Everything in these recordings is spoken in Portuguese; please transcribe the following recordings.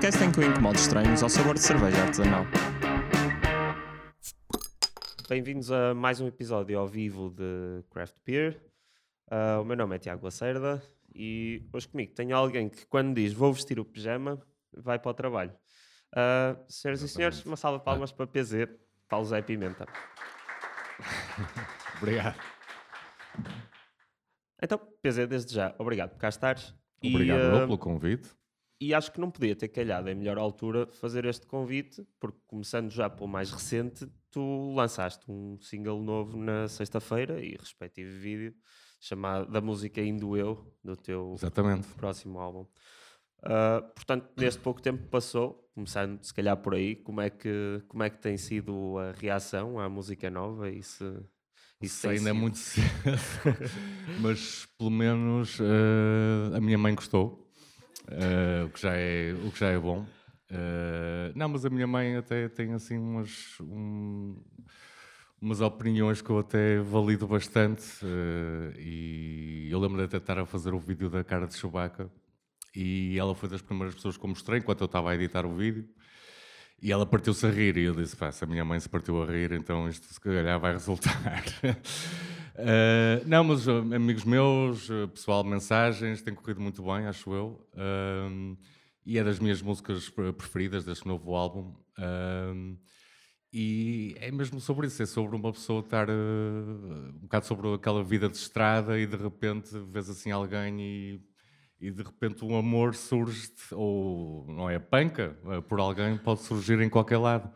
podcast em que eu incomodo estranhos ao sabor de cerveja artesanal. Bem-vindos a mais um episódio ao vivo de Craft Beer. Uh, o meu nome é Tiago Lacerda e hoje comigo tenho alguém que, quando diz vou vestir o pijama, vai para o trabalho. Uh, senhoras e senhores, uma salva de palmas para PZ, Paulo Zé Pimenta. Obrigado. Então, PZ, desde já, obrigado por cá estares. Obrigado e, uh, pelo convite. E acho que não podia ter calhado em melhor altura fazer este convite, porque começando já pelo mais recente, tu lançaste um single novo na sexta-feira e respectivo vídeo chamado da música Indo Eu, do teu Exatamente. próximo álbum. Ah, portanto, neste pouco tempo que passou, começando se calhar por aí, como é que, como é que tem sido a reação à música nova e se, Isso ainda é muito cedo, mas pelo menos eh, a minha mãe gostou, eh, o, que já é, o que já é bom. Eh, não, mas a minha mãe até tem assim umas, um- umas opiniões que eu até valido bastante. eh, e eu lembro de até estar a fazer o vídeo da cara de Chewbacca e ela foi das primeiras pessoas que eu mostrei enquanto eu estava a editar o vídeo. E ela partiu-se a rir e eu disse, pá, se a minha mãe se partiu a rir, então isto se calhar vai resultar. Eh, não, mas uh, amigos meus, uh, pessoal, mensagens, tem corrido muito bem, acho eu. Um, e é das minhas músicas pre- preferidas deste novo álbum. Um, e é mesmo sobre isso, é sobre uma pessoa estar uh, um bocado sobre aquela vida de estrada e de repente vês assim alguém e, e de repente um amor surge, ou não é panca, uh, por alguém, pode surgir em qualquer lado.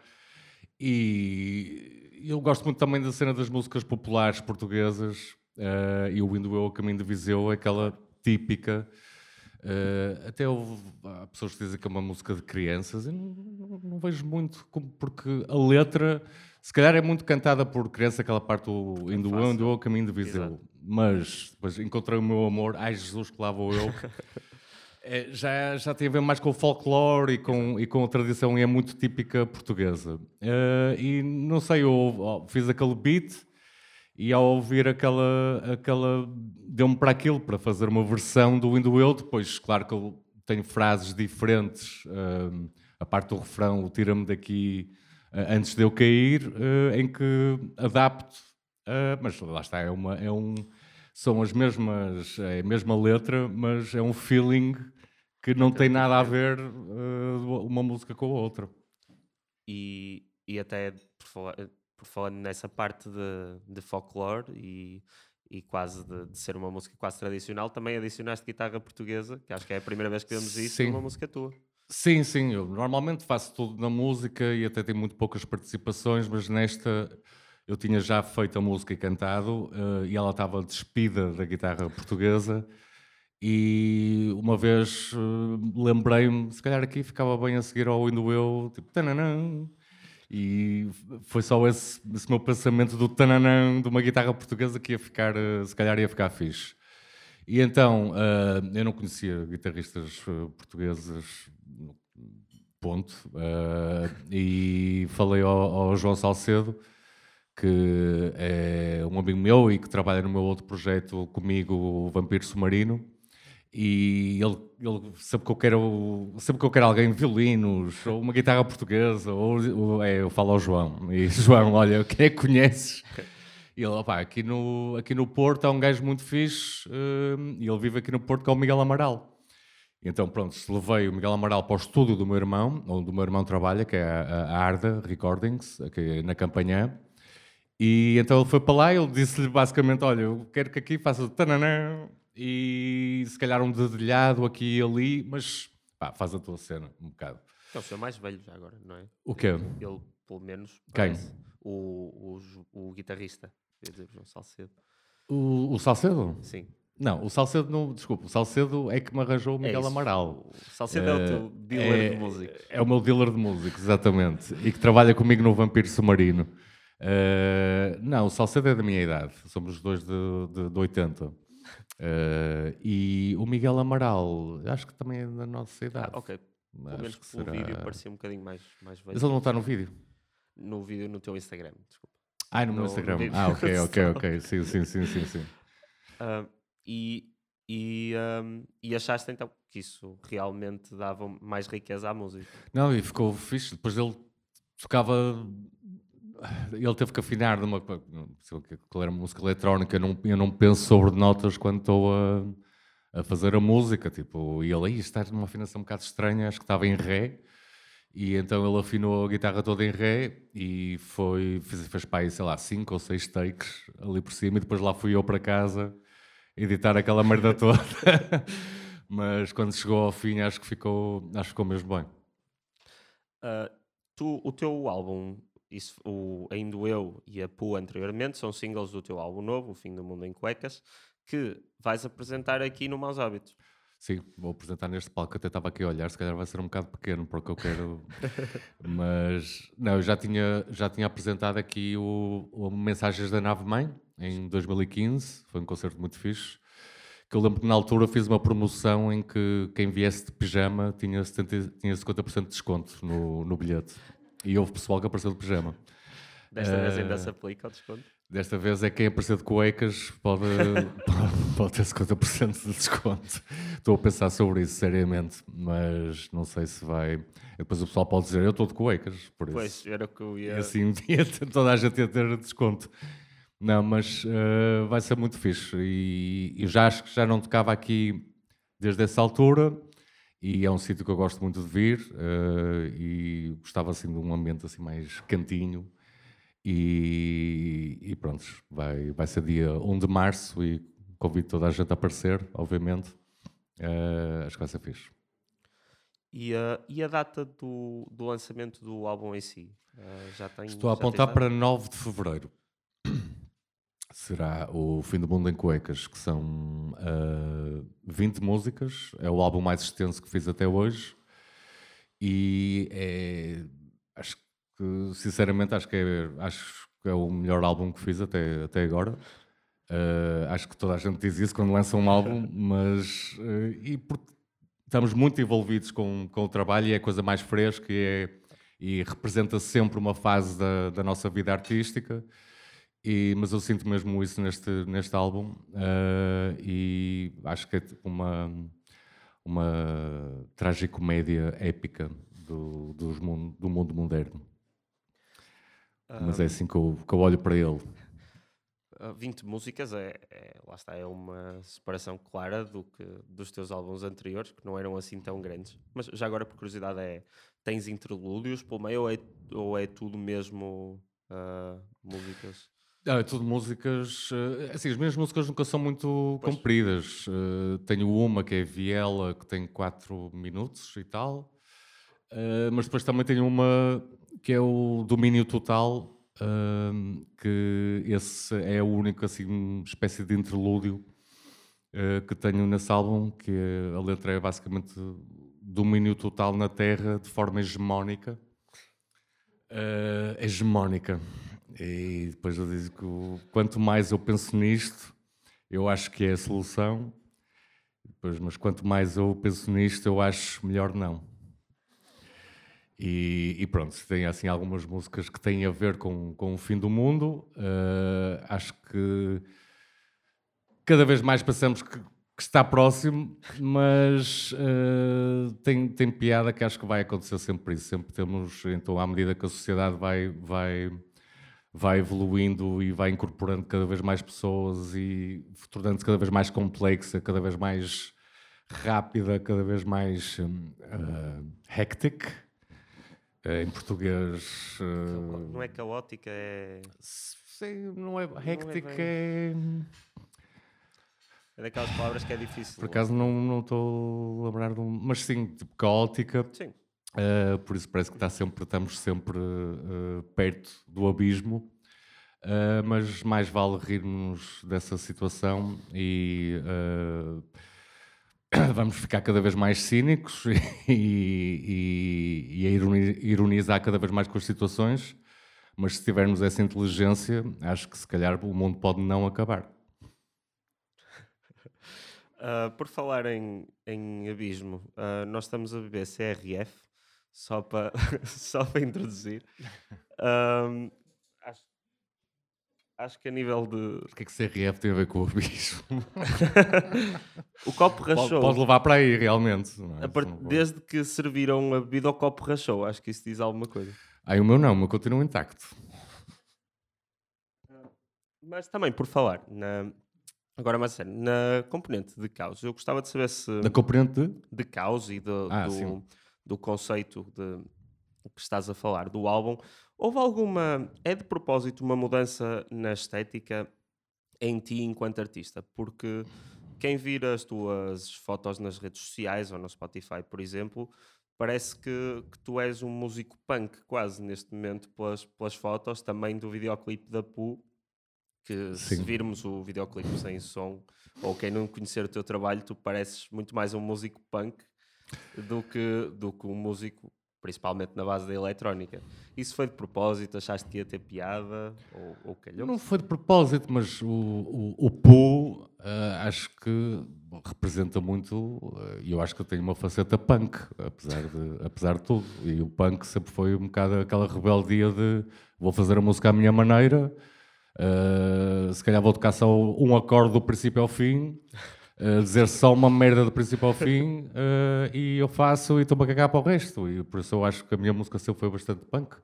E eu gosto muito também da cena das músicas populares portuguesas eh, e o Indo Eu a Caminho de Viseu, é aquela típica. eh, até houve, há pessoas que dizem que é uma música de crianças, eu não, não- não vejo muito, como- porque a letra, se calhar é muito cantada por criança, aquela parte do Indo Eu, Indo Eu a Caminho de Viseu. Exato. Mas depois encontrei o meu amor, ai Jesus, que lá vou eu. É, já, já tem a ver mais com o folclore e com, e com a tradição e é muito típica portuguesa. Eh, e não sei, eu fiz aquele beat e ao ouvir aquela, aquela deu-me para aquilo, para fazer uma versão do Indo Eu. Depois, claro que eu tenho frases diferentes, eh, a parte do refrão, o tira-me daqui eh, antes de eu cair, em que adapto, mas lá está, é, uma, é um são as mesmas, é a mesma letra, mas é um feeling que não tem nada a ver uh, uma música com a outra. E, e até por falar, por falar nessa parte de, de folclore e, e quase de, de ser uma música quase tradicional, também adicionaste guitarra portuguesa, que acho que é a primeira vez que vemos isso Sim. numa música tua. Sim, sim, eu normalmente faço tudo na música e até tenho muito poucas participações, mas nesta eu tinha já feito a música e cantado uh, e ela estava despida da guitarra portuguesa e uma vez uh, lembrei-me, se calhar aqui ficava bem a seguir ao Indo Eu, tipo, tananã, e foi só esse, esse meu pensamento do tananã de uma guitarra portuguesa que ia ficar, uh, se calhar ia ficar fixe. E então, uh, eu não conhecia guitarristas portugueses, ponto, e falei ao, ao João Salcedo, que é um amigo meu e que trabalha no meu outro projeto comigo, o Vampiro Submarino, e ele, ele sempre que eu quero sempre que eu quero alguém violinos ou uma guitarra portuguesa ou, ou- é, eu falo ao João. E João olha quem é que conheces? E ele opá, aqui no aqui no Porto há um gajo muito fixe hum, e ele vive aqui no Porto que é o Miguel Amaral. Então pronto levei o Miguel Amaral para o estúdio do meu irmão onde o meu irmão trabalha que é a, a Arda Recordings aqui na Campanhã. E então ele foi para lá e ele disse-lhe basicamente: Olha, eu quero que aqui faça tananã e se calhar um dedilhado aqui e ali, mas pá, faz a tua cena um bocado. É o seu mais velho já agora, não é? O quê? Ele, pelo menos, Quem? O, o, o guitarrista, quer dizer, João Salcedo. O, o Salcedo? Sim. Não, o Salcedo não. Desculpa, o Salcedo é que me arranjou o Miguel isso. Amaral. O Salcedo é o teu dealer de música. É o meu dealer de músicos, exatamente. e que trabalha comigo no Vampiro Submarino. Eh, não, o Salcedo é da minha idade. Somos os dois de, de, de 80. Eh, e o Miguel Amaral, acho que também é da nossa idade. Ah, ok. Pelo Acho menos que pelo será- vídeo parecia um bocadinho mais, mais velho. Mas ele não está no vídeo? No vídeo no teu Instagram, desculpa. Ah, no meu No- no Instagram. vídeo. Ah, ok, ok, ok. Sim, sim, sim, sim, sim. Ah, e E, um, e achaste então que isso realmente dava mais riqueza à música? Não, e ficou fixe. Depois ele tocava. Ele teve que afinar numa. Qual era música eletrónica? Eu não, eu não penso sobre notas quando estou a, a fazer a música. Tipo, e ele aí está numa afinação um bocado estranha, acho que estava em Ré. E então ele afinou a guitarra toda em Ré e foi, fez, fez para aí, sei lá, cinco ou seis takes ali por cima. E depois lá fui eu para casa editar aquela merda toda. Mas quando chegou ao fim, acho que ficou, acho que ficou mesmo bem. Uh, tu, o teu álbum, isso, o Ainda Eu e a Pu anteriormente, são singles do teu álbum novo, O Fim do Mundo em Cuecas, que vais apresentar aqui no Maus Hábitos. Sim, vou apresentar neste palco. Até estava aqui a olhar, se calhar vai ser um bocado pequeno porque eu quero. Mas não, eu já tinha, já tinha apresentado aqui o, o Mensagens da Nave Mãe em 2015. Foi um concerto muito fixe. Que eu lembro que na altura fiz uma promoção em que quem viesse de pijama tinha, 70, tinha 50% de desconto no, no bilhete. E houve pessoal que apareceu de pijama. Desta uh, vez ainda se aplica o desconto? Desta vez é quem aparecer de cuecas pode, pode, pode ter 50% de desconto. Estou a pensar sobre isso seriamente, mas não sei se vai. Depois o pessoal pode dizer eu estou de cuecas, por isso. Pois, era o que eu ia. E assim toda a gente ia ter desconto. Não, mas uh, vai ser muito fixe. E, e já acho que já não tocava aqui desde essa altura. E é um sítio que eu gosto muito de vir. Uh, e gostava assim de um ambiente assim mais cantinho e, e pronto, vai, vai ser dia 1 de março e convido toda a gente a aparecer, obviamente. Uh, acho que vai ser fixe. E a, e a data do, do lançamento do álbum em si? Uh, já tem, Estou a apontar para 9 de fevereiro. Será o Fim do Mundo em Cuecas, que são uh, ah, 20 músicas. É o álbum mais extenso que fiz até hoje. E é, acho que que sinceramente acho que é, acho que é o melhor álbum que fiz até, até agora. Uh, acho que toda a gente diz isso quando lança um álbum, mas uh, e porque estamos muito envolvidos com, com o trabalho e é a coisa mais fresca e, é, e representa sempre uma fase da, da nossa vida artística. E, mas eu sinto mesmo isso neste, neste álbum uh, e acho que é tipo uma, uma tragicomédia épica do, dos mundo, do mundo moderno. Mas é assim que eu, que eu olho para ele. 20 ah, músicas é, é, lá está, é uma separação clara do que, dos teus álbuns anteriores, que não eram assim tão grandes. Mas já agora, por curiosidade, é, tens interlúdios pelo meio ou é, ou é tudo mesmo uh, músicas? É tudo músicas. Uh, assim, as minhas músicas nunca são muito pois. compridas. Uh, tenho uma que é Viela, que tem 4 minutos e tal. Uh, mas depois também tenho uma que é o domínio total, que esse é a única assim, espécie de interlúdio que tenho nesse álbum, que a letra é basicamente domínio total na Terra de forma hegemónica. Uh, hegemónica. E depois eu digo que quanto mais eu penso nisto, eu acho que é a solução. Depois, mas quanto mais eu penso nisto, eu acho melhor não. E, e, pronto, tem assim algumas músicas que têm a ver com, com o fim do mundo. Uh, acho que cada vez mais pensamos que, que está próximo, mas uh, tem, tem piada que acho que vai acontecer sempre isso. Sempre temos, então, à medida que a sociedade vai, vai, vai evoluindo e vai incorporando cada vez mais pessoas e tornando-se cada vez mais complexa, cada vez mais rápida, cada vez mais uh, hectic é, em português. Uh... Não é caótica, é. Sim, não é. Hectic é. É daquelas palavras que é difícil. Por acaso não estou a lembrar de um. Mas sim, tipo caótica. Sim. Uh, por isso parece que está sempre, estamos sempre uh, perto do abismo. Uh, mas mais vale rirmos dessa situação e vamos ficar cada vez mais cínicos e, e, e, a ironizar cada vez mais com as situações, mas se tivermos essa inteligência, acho que se calhar o mundo pode não acabar. Por falar em, em abismo, nós estamos a beber CRF, só para só para introduzir. Um, acho... acho que a nível de. O que é que CRF tem a ver com o bicho? o copo rachou. Pode, pode levar para aí, realmente. é? a part-. Desde que serviram a bebida, o copo rachou. Acho que isso diz alguma coisa. Aí o meu não, o meu continua intacto. Mas também, por falar, na... agora mais sério, na componente de caos, eu gostava de saber se. Da componente de... de caos e do, Ah, do, sim. Do conceito de, que estás a falar do álbum, houve alguma. É de propósito uma mudança na estética em ti enquanto artista? Porque quem vira as tuas fotos nas redes sociais ou no Spotify, por exemplo, parece que, que tu és um músico punk quase neste momento pelas, pelas fotos, também do videoclipe da Pu. Que se Sim. virmos o videoclipe sem som, ou quem não conhecer o teu trabalho, tu pareces muito mais um músico punk do que, do que um músico, principalmente na base da eletrónica. Isso foi de propósito? Achaste que ia ter piada? Ou, ou calhou? Não foi de propósito, mas o, o, o Poo ah, acho que representa muito, ah, e eu acho que eu tenho uma faceta punk, apesar de, apesar de tudo. E o punk sempre foi um bocado aquela rebeldia de vou fazer a música à minha maneira, ah, se calhar vou tocar só um acorde do princípio ao fim. Dizer só uma merda do princípio ao fim ah, e eu faço e estou-me a cagar para o resto. E por isso eu acho que a minha música sempre foi bastante punk.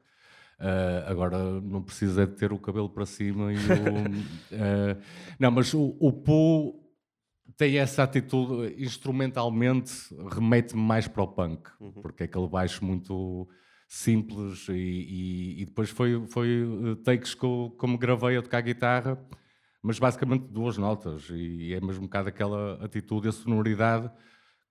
Uh, agora não precisa de ter o cabelo para cima e o, uh, não, mas o, o Poo tem essa atitude instrumentalmente remete-me mais para o punk porque é aquele baixo muito simples e, e- e depois foi, foi uh, takes que eu, como gravei a tocar guitarra mas basicamente duas notas e é mesmo um bocado aquela atitude, a sonoridade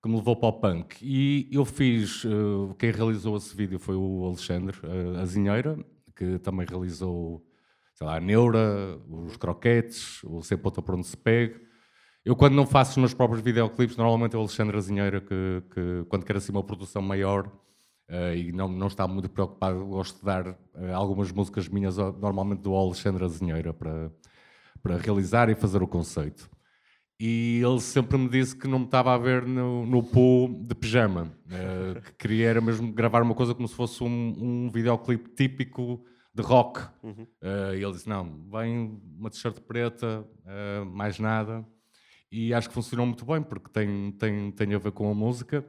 que me levou para o punk. E eu fiz, eh, quem realizou esse vídeo foi o Alexandre eh, Azinheira, que também realizou, sei lá, a Neura, os Croquetes, o Sem Ponta por onde se pegue. Eu quando não faço os meus próprios videoclipes, normalmente é o Alexandre Azinheira que, que quando quer assim uma produção maior eh, e não, não está muito preocupado, gosto de dar algumas músicas minhas, normalmente do Alexandre Azinheira para, para realizar e fazer o conceito. E ele sempre me disse que não me estava a ver no, no pool de pijama, eh, que queria era mesmo gravar uma coisa como se fosse um, um videoclipe típico de rock. Eh, e ele disse: Não, vem uma t-shirt preta, eh, mais nada. E acho que funcionou muito bem, porque tem, tem, tem a ver com a música.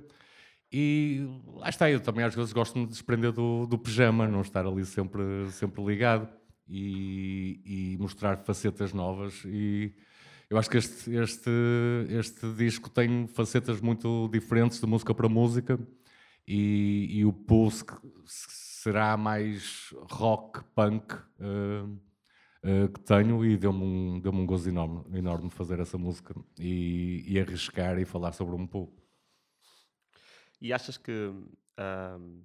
E lá está, eu também às vezes gosto de me desprender do, do pijama, não estar ali sempre, sempre ligado e, e mostrar facetas novas. E eu acho que este, este, este disco tem facetas muito diferentes de música para música e, e o pulse será mais rock, punk eh, eh, que tenho e deu-me um, deu um gozo enorme, enorme fazer essa música e, e arriscar e falar sobre um pouco. E achas que ahm,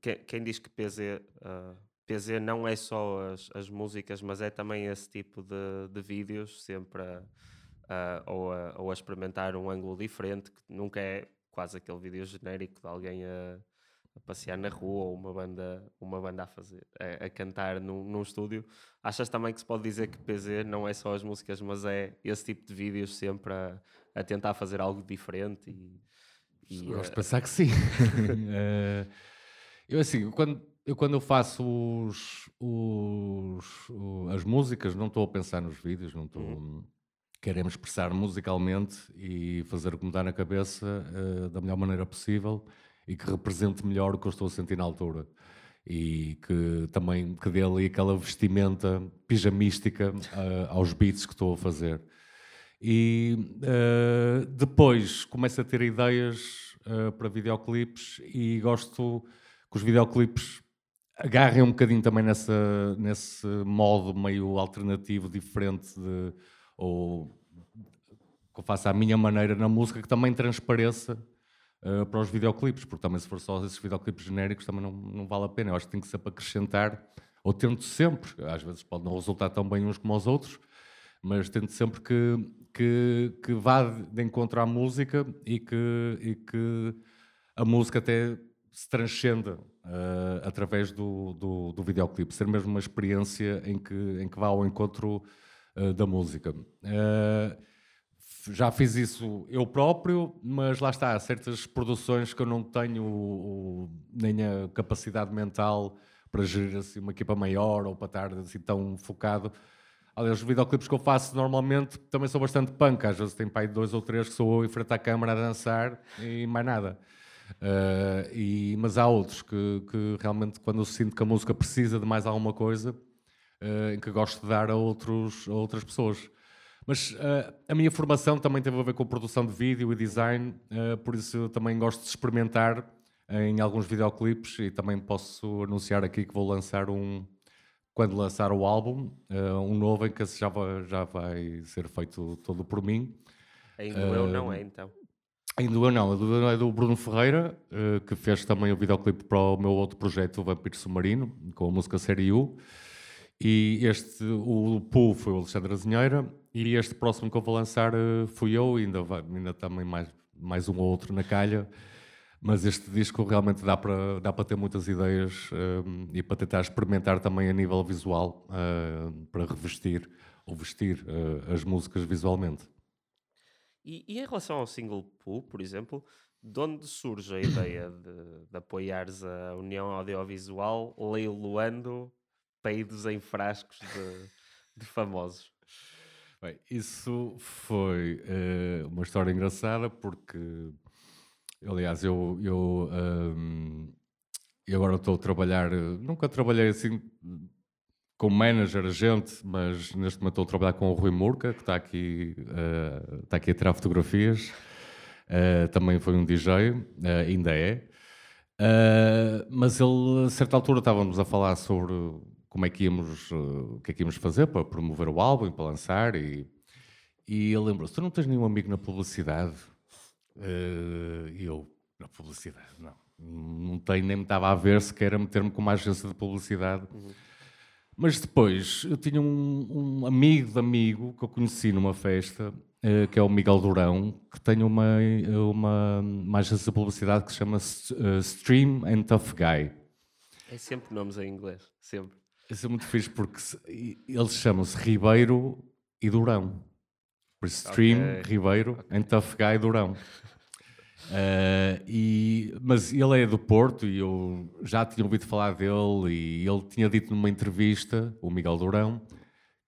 que- quem diz que PZ, PZ não é só as, as músicas, mas é também esse tipo de, de vídeos, sempre a, a- ou, a, ou a experimentar um ângulo diferente, que nunca é quase aquele vídeo genérico de alguém a, a passear na rua ou uma banda, uma banda a fazer, a, a cantar num, num estúdio. Achas também que se pode dizer que PZ não é só as músicas, mas é esse tipo de vídeos sempre a, a tentar fazer algo diferente e, e, Gosto eh, de pensar que sim. Eh, eu assim, quando eu, quando eu faço os, os- as músicas, não estou a pensar nos vídeos, não estou. Queremos expressar musicalmente e fazer o que me dá na cabeça eh, da melhor maneira possível e que represente melhor o que eu estou a sentir na altura. E que também que dê ali aquela vestimenta pijamística eh, aos beats que estou a fazer. E eh, depois começo a ter ideias para videoclipes e gosto que os videoclipes agarrem um bocadinho também nessa, nesse modo meio alternativo, diferente de, ou que eu faça à minha maneira na música, que também transpareça eh, para os videoclipes, porque também se for só esses videoclipes genéricos também não, não vale a pena. Eu acho que tem que sempre acrescentar, ou tento sempre, às vezes pode não resultar tão bem uns como os outros, mas tento sempre que, que, que vá de encontro à música e que, e que a música até se transcenda eh, através do, do, do videoclipe, ser mesmo uma experiência em que, em que vá ao encontro eh, da música. Eh, já fiz isso eu próprio, mas lá está, há certas produções que eu não tenho o- nem a capacidade mental para gerir assim, uma equipa maior ou para estar assim tão focado. Aliás, os videoclipes que eu faço normalmente também são bastante punk. Às vezes tem pai dois ou três que sou eu em frente à câmara a dançar e mais nada. Uh, e, mas há outros que, que, realmente, quando eu sinto que a música precisa de mais alguma coisa, uh, em que gosto de dar a, outros, a outras pessoas. Mas uh, a minha formação também teve a ver com produção de vídeo e design, por isso eu também gosto de experimentar em alguns videoclipes e também posso anunciar aqui que vou lançar um, quando lançar o álbum, um novo em que já vai, já vai ser feito todo por mim. Ainda eu não é então. Ainda eu não, do, é do Bruno Ferreira, uh, que fez também o videoclipe para o meu outro projeto, o Vampiro Submarino, com a música Série U. E este, o Poo foi o Alexandre Azinheira, e este próximo que eu vou lançar uh, fui eu, ainda, vai, ainda também mais, mais um ou outro na calha. Mas este disco realmente dá para, dá para ter muitas ideias uh, e para tentar experimentar também a nível visual, para revestir ou vestir as músicas visualmente. E, e, em relação ao single pool, por exemplo, de onde surge a ideia de, de apoiares a União Audiovisual leiloando peidos em frascos de, de famosos? Bem, isso foi uh, uma história engraçada porque, aliás, eu, eu, um, eu agora estou a trabalhar, nunca trabalhei assim como manager, agente, mas neste momento estou a trabalhar com o Rui Murca, que está aqui, uh, está aqui a tirar fotografias. Uh, também foi um DJ, uh, ainda é. mas ele, a certa altura, estávamos a falar sobre como é que íamos, o que é que íamos fazer para promover o álbum, para lançar, e, e ele lembrou-se: Tu não tens nenhum amigo na publicidade? E eu, na publicidade, não. Não tenho, nem me estava a ver sequer a meter-me com uma agência de publicidade. Uhum mas depois, eu tinha um, um amigo de amigo que eu conheci numa festa, uh, que é o Miguel Durão, que tem uma, uma, uma agência de publicidade que se chama uh, Stream and Tough Guy. É sempre nomes em inglês, sempre. Isso é muito fixe porque se, eles chamam-se Ribeiro e Durão. Por Stream, okay. Ribeiro okay. and Tough Guy Durão. Uh, e, mas ele é do Porto e eu já tinha ouvido falar dele e ele tinha dito numa entrevista, o Miguel Dourão,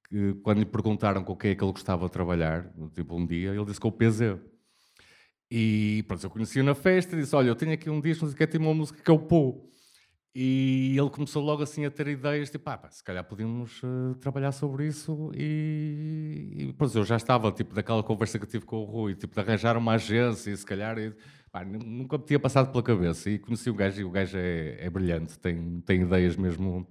que quando lhe perguntaram com quem é que ele gostava de trabalhar, tipo um dia, ele disse com o PZ. E pronto, eu conheci-o na festa e disse, olha, eu tenho aqui um disco, que tem uma música que é o Pô. E ele começou logo assim a ter ideias, tipo, ah, pá, se calhar podíamos uh, trabalhar sobre isso e, e pronto, eu já estava, tipo, daquela conversa que tive com o Rui, tipo, de arranjar uma agência e se calhar, e, pá, nunca me tinha passado pela cabeça. E conheci o gajo e o gajo é, é brilhante, tem, tem ideias mesmo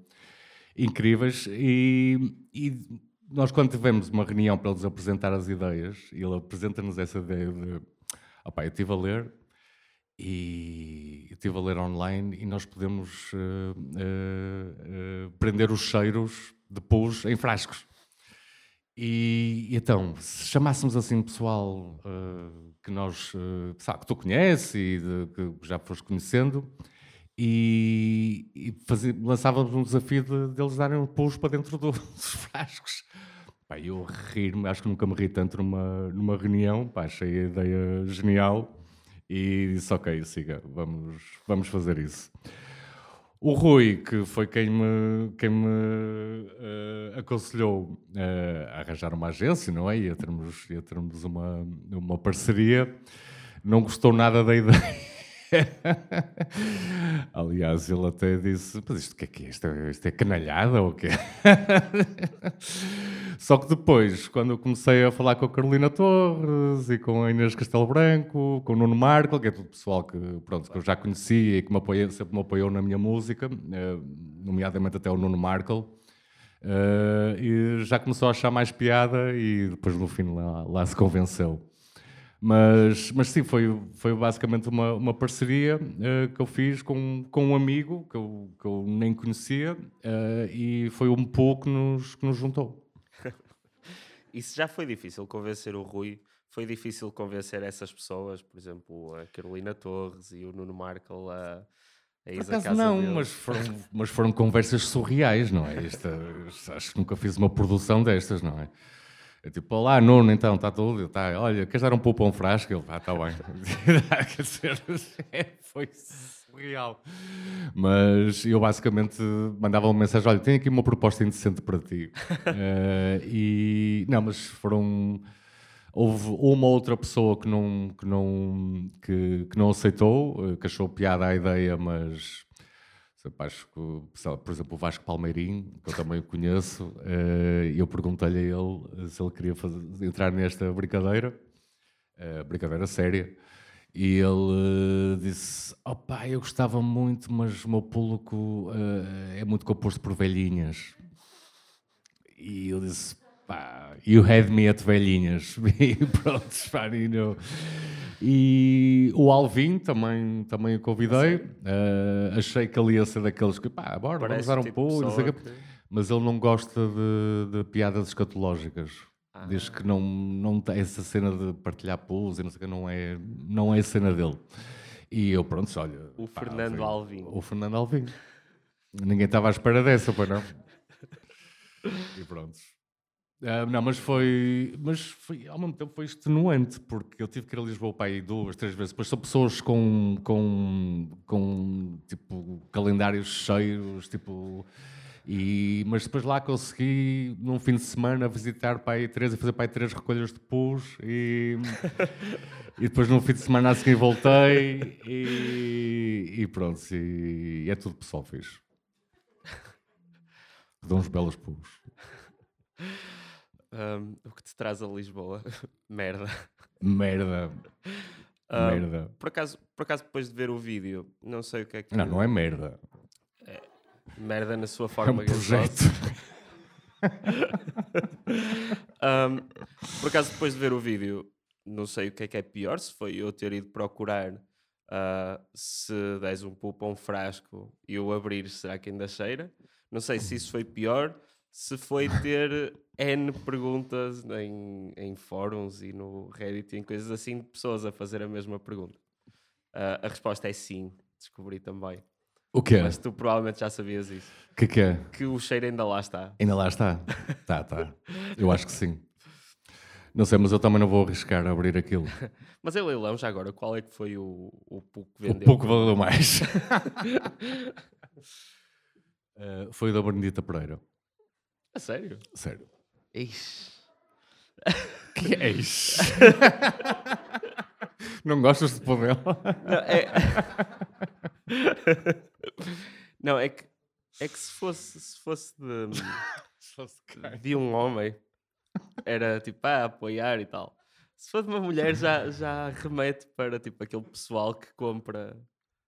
incríveis. E, e nós quando tivemos uma reunião para eles apresentar as ideias, ele apresenta-nos essa ideia de, opá, eu estive a ler e estive a ler online e nós podemos uh, uh, uh, prender os cheiros de pus em frascos. E, e, então, se chamássemos assim pessoal que nós, sabe, que tu conheces e de, que já foste conhecendo, e, e lançávamos um desafio de, de darem um pus para dentro do, dos frascos. Eu rir-me, acho que nunca me ri tanto numa, numa reunião, pá, achei a ideia genial e disse: Ok, siga, vamos, vamos fazer isso. O Rui, que foi quem me, quem me uh, aconselhou uh, a arranjar uma agência, não é? E a termos, a termos uma, uma parceria, não gostou nada da ideia. Aliás, ele até disse: Mas isto o que é que é? Isto, é, isto é canalhada ou o quê? Só que depois, quando eu comecei a falar com a Carolina Torres e com a Inês Castelo Branco, com o Nuno Marco, que é tudo pessoal que, pronto, que eu já conhecia e que me apoia, sempre me apoiou na minha música, eh, nomeadamente até o Nuno Marco, eh, e já começou a achar mais piada e depois no fim lá, lá se convenceu. Mas, mas sim, foi, foi basicamente uma, uma parceria uh, que eu fiz com, com um amigo que eu, que eu nem conhecia uh, e foi um pouco que nos, que nos juntou. Isso já foi difícil convencer o Rui? Foi difícil convencer essas pessoas, por exemplo, a Carolina Torres e o Nuno Markel a. É Por acaso não, mas foram, mas foram conversas surreais, não é? Esta, acho que nunca fiz uma produção destas, não é? É tipo, olá, Nuno, então, está tudo? Tá, olha, queres dar um pouco a um frasco? Ele, ah, está bem. Quer dizer, foi Real. Mas eu basicamente mandava uma mensagem: olha, tenho aqui uma proposta indecente para ti. uh, e não, mas foram. Houve uma outra pessoa que não, que não, que, que não aceitou, que achou piada a ideia, mas acho que, por exemplo, o Vasco Palmeirinho, que eu também o conheço, e eu perguntei-lhe a ele se ele queria fazer, entrar nesta brincadeira, brincadeira séria, e ele uh, disse: Opá, eu gostava muito, mas o meu público uh, é muito composto por velhinhas. E eu disse: Pá, you had me at velhinhas. e pronto, know. E o Alvin também, também o convidei. Uh, achei que ele ia ser daqueles que, pá, bora, Parece vamos dar um tipo pulo. Que... Mas ele não gosta de, de piadas escatológicas. Ah. Diz que não, não tem essa cena de partilhar pulos e não sei o que, não é, não é a cena dele. E eu, pronto, olha. O pá, Fernando foi, Alvim. O Fernando Alvim. Ninguém estava à espera dessa, pois não? e pronto. Uh, não, mas foi, mas foi, ao mesmo tempo foi extenuante, porque eu tive que ir a Lisboa para aí duas, três vezes. Depois são pessoas com, com, com tipo, calendários cheios, tipo e, mas depois lá consegui, num fim de semana, visitar pai três e fazer pai três recolhas de pus e, e depois num fim de semana a seguir voltei e, e pronto, e, é tudo pessoal fixe. Dão uns belos pus. Um, o que te traz a Lisboa? Merda. Merda. Um, merda. Por acaso, por acaso, depois de ver o vídeo, não sei o que é que. Não, não é merda. Merda na sua forma é um projeto. um, por acaso, depois de ver o vídeo, não sei o que é que é pior, se foi eu ter ido procurar uh, se des um pulo a um frasco e o abrir, será que ainda cheira? Não sei se isso foi pior, se foi ter N perguntas em, em fóruns e no Reddit e em coisas assim de pessoas a fazer a mesma pergunta. Uh, a resposta é sim, descobri também. O quê? Mas tu provavelmente já sabias isso. O que, que é? Que o cheiro ainda lá está. Ainda lá está? tá, tá. Eu acho que sim. Não sei, mas eu também não vou arriscar a abrir aquilo. mas em leilão, já agora, qual é que foi o, o pouco que vendeu? O pouco valeu mais. uh, foi o da Benedita Pereira. A sério? Sério. Ixi. Que é isso? não gostas de poder? Não, é... Não, é que, é que se fosse, se fosse de, se fosse de um homem, era tipo, ah, apoiar e tal. Se for de uma mulher, já, já remete para tipo aquele pessoal que compra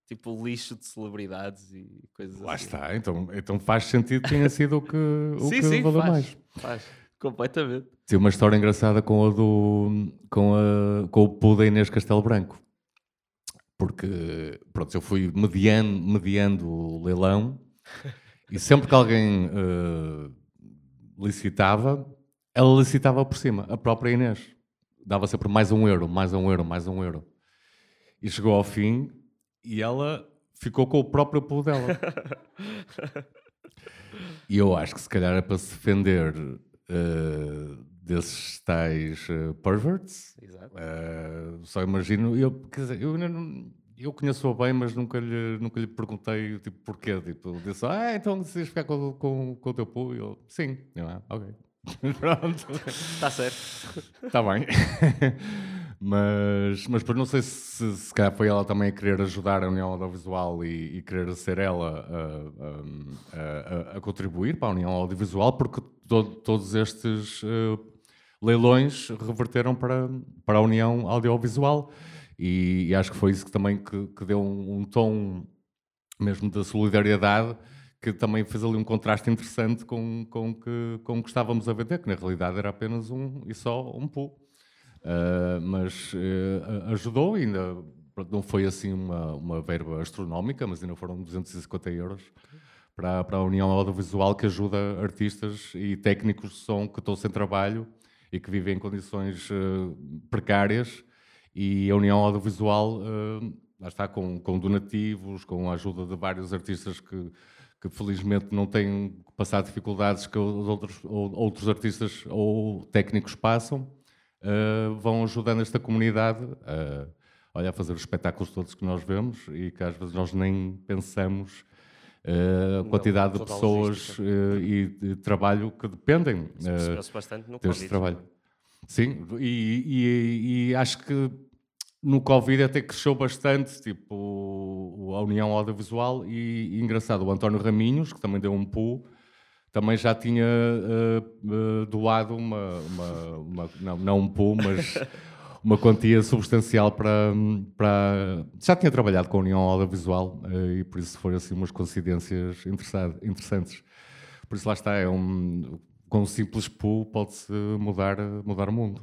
tipo lixo de celebridades e coisas Lá assim. Lá está, então, então faz sentido que tenha sido o que, o sim, que sim, valeu faz, mais. Faz, completamente. Tinha uma história engraçada com a do com, a, com o Pu da Inês Castelo Branco porque pronto, eu fui mediando, mediando o leilão e sempre que alguém uh, licitava, ela licitava por cima, a própria Inês. Dava sempre mais um euro, mais um euro, mais um euro. E chegou ao fim e ela ficou com o próprio pulo dela. e eu acho que se calhar é para se defender uh, desses tais uh, perverts. Exato. Uh, só imagino, eu, quer dizer, eu, eu conheço-a bem, mas nunca lhe, nunca lhe perguntei tipo, porquê. Tipo, disse, ah, então decides ficar com, com, com o teu pu? Eu, sim. Eu, ah, ok. Pronto. Está certo. Está bem. mas, mas não sei se, se calhar foi ela também a querer ajudar a União Audiovisual e, e querer ser ela a, a, a, a, contribuir para a União Audiovisual, porque to, todos estes uh, leilões reverteram para, para a União Audiovisual e, e acho que foi isso que também que, que deu um, um, tom mesmo da solidariedade que também fez ali um contraste interessante com, com, que, com o que estávamos a vender, que na realidade era apenas um e só um pool. Uh, mas uh, ajudou ainda, não foi assim uma, uma verba astronómica, mas ainda foram 250 euros para, para a União Audiovisual que ajuda artistas e técnicos de som que estão sem trabalho e que vivem em condições uh, precárias e a União Audiovisual uh, lá está com, com donativos, com a ajuda de vários artistas que, que felizmente não têm passado dificuldades que os outros, outros artistas ou técnicos passam, uh, vão ajudando esta comunidade uh, olha, a fazer os espetáculos todos que nós vemos e que às vezes nós nem pensamos a quantidade de pessoas uh, e de trabalho que dependem uh, bastante no deste trabalho. Sim, e, e, e, acho que no Covid até cresceu bastante, tipo, a União Audiovisual e, e engraçado, o António Raminhos, que também deu um pulo, também já tinha uh, uh, doado uma, uma, uma, não, não um pulo, mas uma quantia substancial para, para... Já tinha trabalhado com a União Audiovisual uh, e por isso foram assim umas coincidências interessantes. Por isso lá está, é um, com um simples pulo pode-se mudar, mudar o mundo.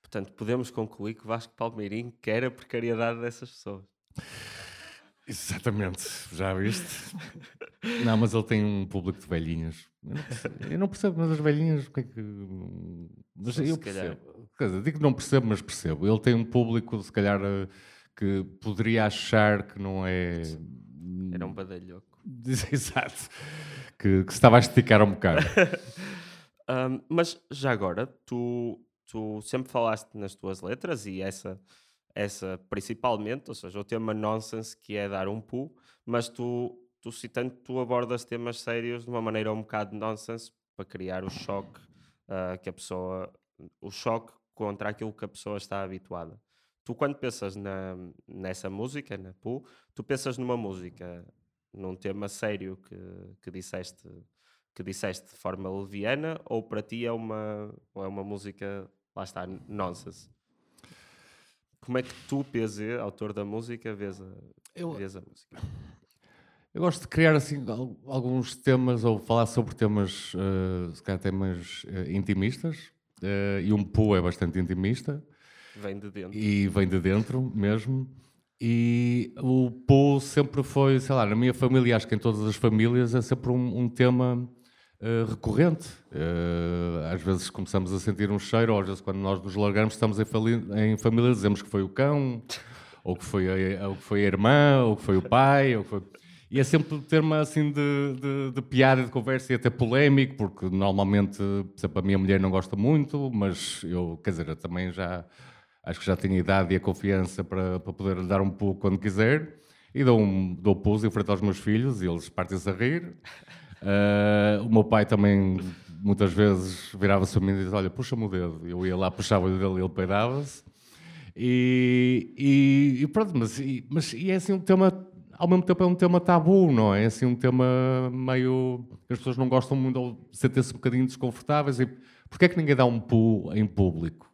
Portanto, podemos concluir que Vasco Palmeirim quer a precariedade dessas pessoas. Exatamente, já viste? não, mas ele tem um público de velhinhas. Eu não percebo, eu não percebo mas as velhinhas, o que é que. Mas se eu percebo. Quer dizer, digo que não percebo, mas percebo. Ele tem um público, se calhar, eh, que poderia achar que não é. Era um badalhoco. Exato. Que, que se estava a esticar um bocado. um, mas já agora, tu, tu sempre falaste nas tuas letras e essa essa principalmente, ou seja, o tema nonsense, que é dar um pu, mas tu, tu citando, tu abordas temas sérios de uma maneira um bocado nonsense para criar o choque uh, que a pessoa, o choque contra aquilo que a pessoa está habituada. Tu quando pensas na, nessa música, na pu, tu pensas numa música, num tema sério que, que disseste que disseste de forma leviana ou para ti é uma, é uma música, lá está, nonsense? Como é que tu, PZ, autor da música, vês a, eu, vês a música? Eu gosto de criar assim alguns temas ou falar sobre temas, uh, se calhar temas uh, intimistas. Uh, e um Poo é bastante intimista. Vem de dentro. E vem de dentro mesmo. E o Poo sempre foi, sei lá, na minha família, acho que em todas as famílias, é sempre um, um tema uh, recorrente. Uh, às vezes começamos a sentir um cheiro, ou às vezes quando nós nos largamos estamos em, em família, dizemos que foi o cão, ou que foi a, ou que foi a irmã, ou que foi o pai, ou que foi... E é sempre um termo assim de, de, de, piada, de conversa e até polémico, porque normalmente, por exemplo, a minha mulher não gosta muito, mas eu, quer dizer, eu também já acho que já tenho idade e a confiança para, para poder dar um pouco quando quiser. E dou, um, dou pouso em frente aos meus filhos e eles partem-se a rir. Uh, o meu pai também muitas vezes virava-se a mim e dizia: Olha, puxa-me o dedo. Eu ia lá, puxava o dedo e ele peidava-se. E, e, e, pronto, mas, e, mas e é assim um tema, ao mesmo tempo é um tema tabu, não é? É assim um tema meio. as pessoas não gostam muito, sentem-se um bocadinho desconfortáveis. E porquê é que ninguém dá um pulo em público?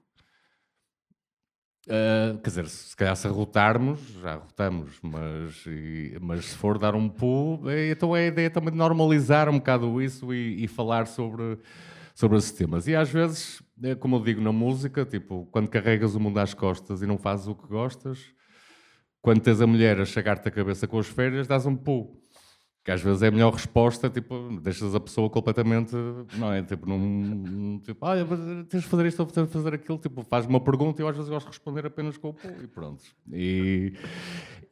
Uh, quer dizer, se calhar se arrotarmos, já arrotamos, mas, mas se for dar um pulo, é, então é a ideia também de normalizar um bocado isso e, e, falar sobre, sobre esses temas. E às vezes, é como eu digo na música, tipo, quando carregas o mundo às costas e não fazes o que gostas, quando tens a mulher a chegar-te a cabeça com as férias, dás um pulo. Que às vezes é a melhor resposta, tipo, deixas a pessoa completamente, não é? Tipo, num, tipo, olha, tens de fazer isto ou tens de fazer aquilo, tipo, faz uma pergunta e eu às vezes gosto de responder apenas com o pô e pronto. E,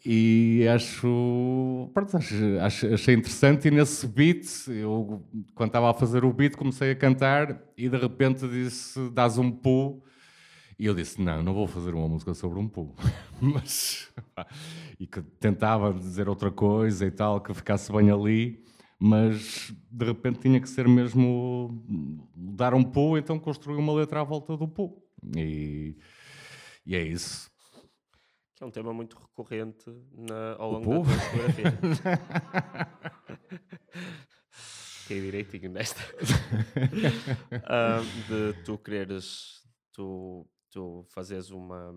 e acho, pronto, acho, achei interessante e nesse beat, eu, quando estava a fazer o beat, comecei a cantar e de repente disse, dás um pô e eu disse: Não, não vou fazer uma música sobre um pulo. mas. e que tentava dizer outra coisa e tal, que ficasse bem ali, mas de repente tinha que ser mesmo dar um pulo, então construí uma letra à volta do pulo. E, e é isso. Que é um tema muito recorrente na, ao longo da fotografia. Fiquei direitinho nesta. de tu quereres. Tu tu fazes uma,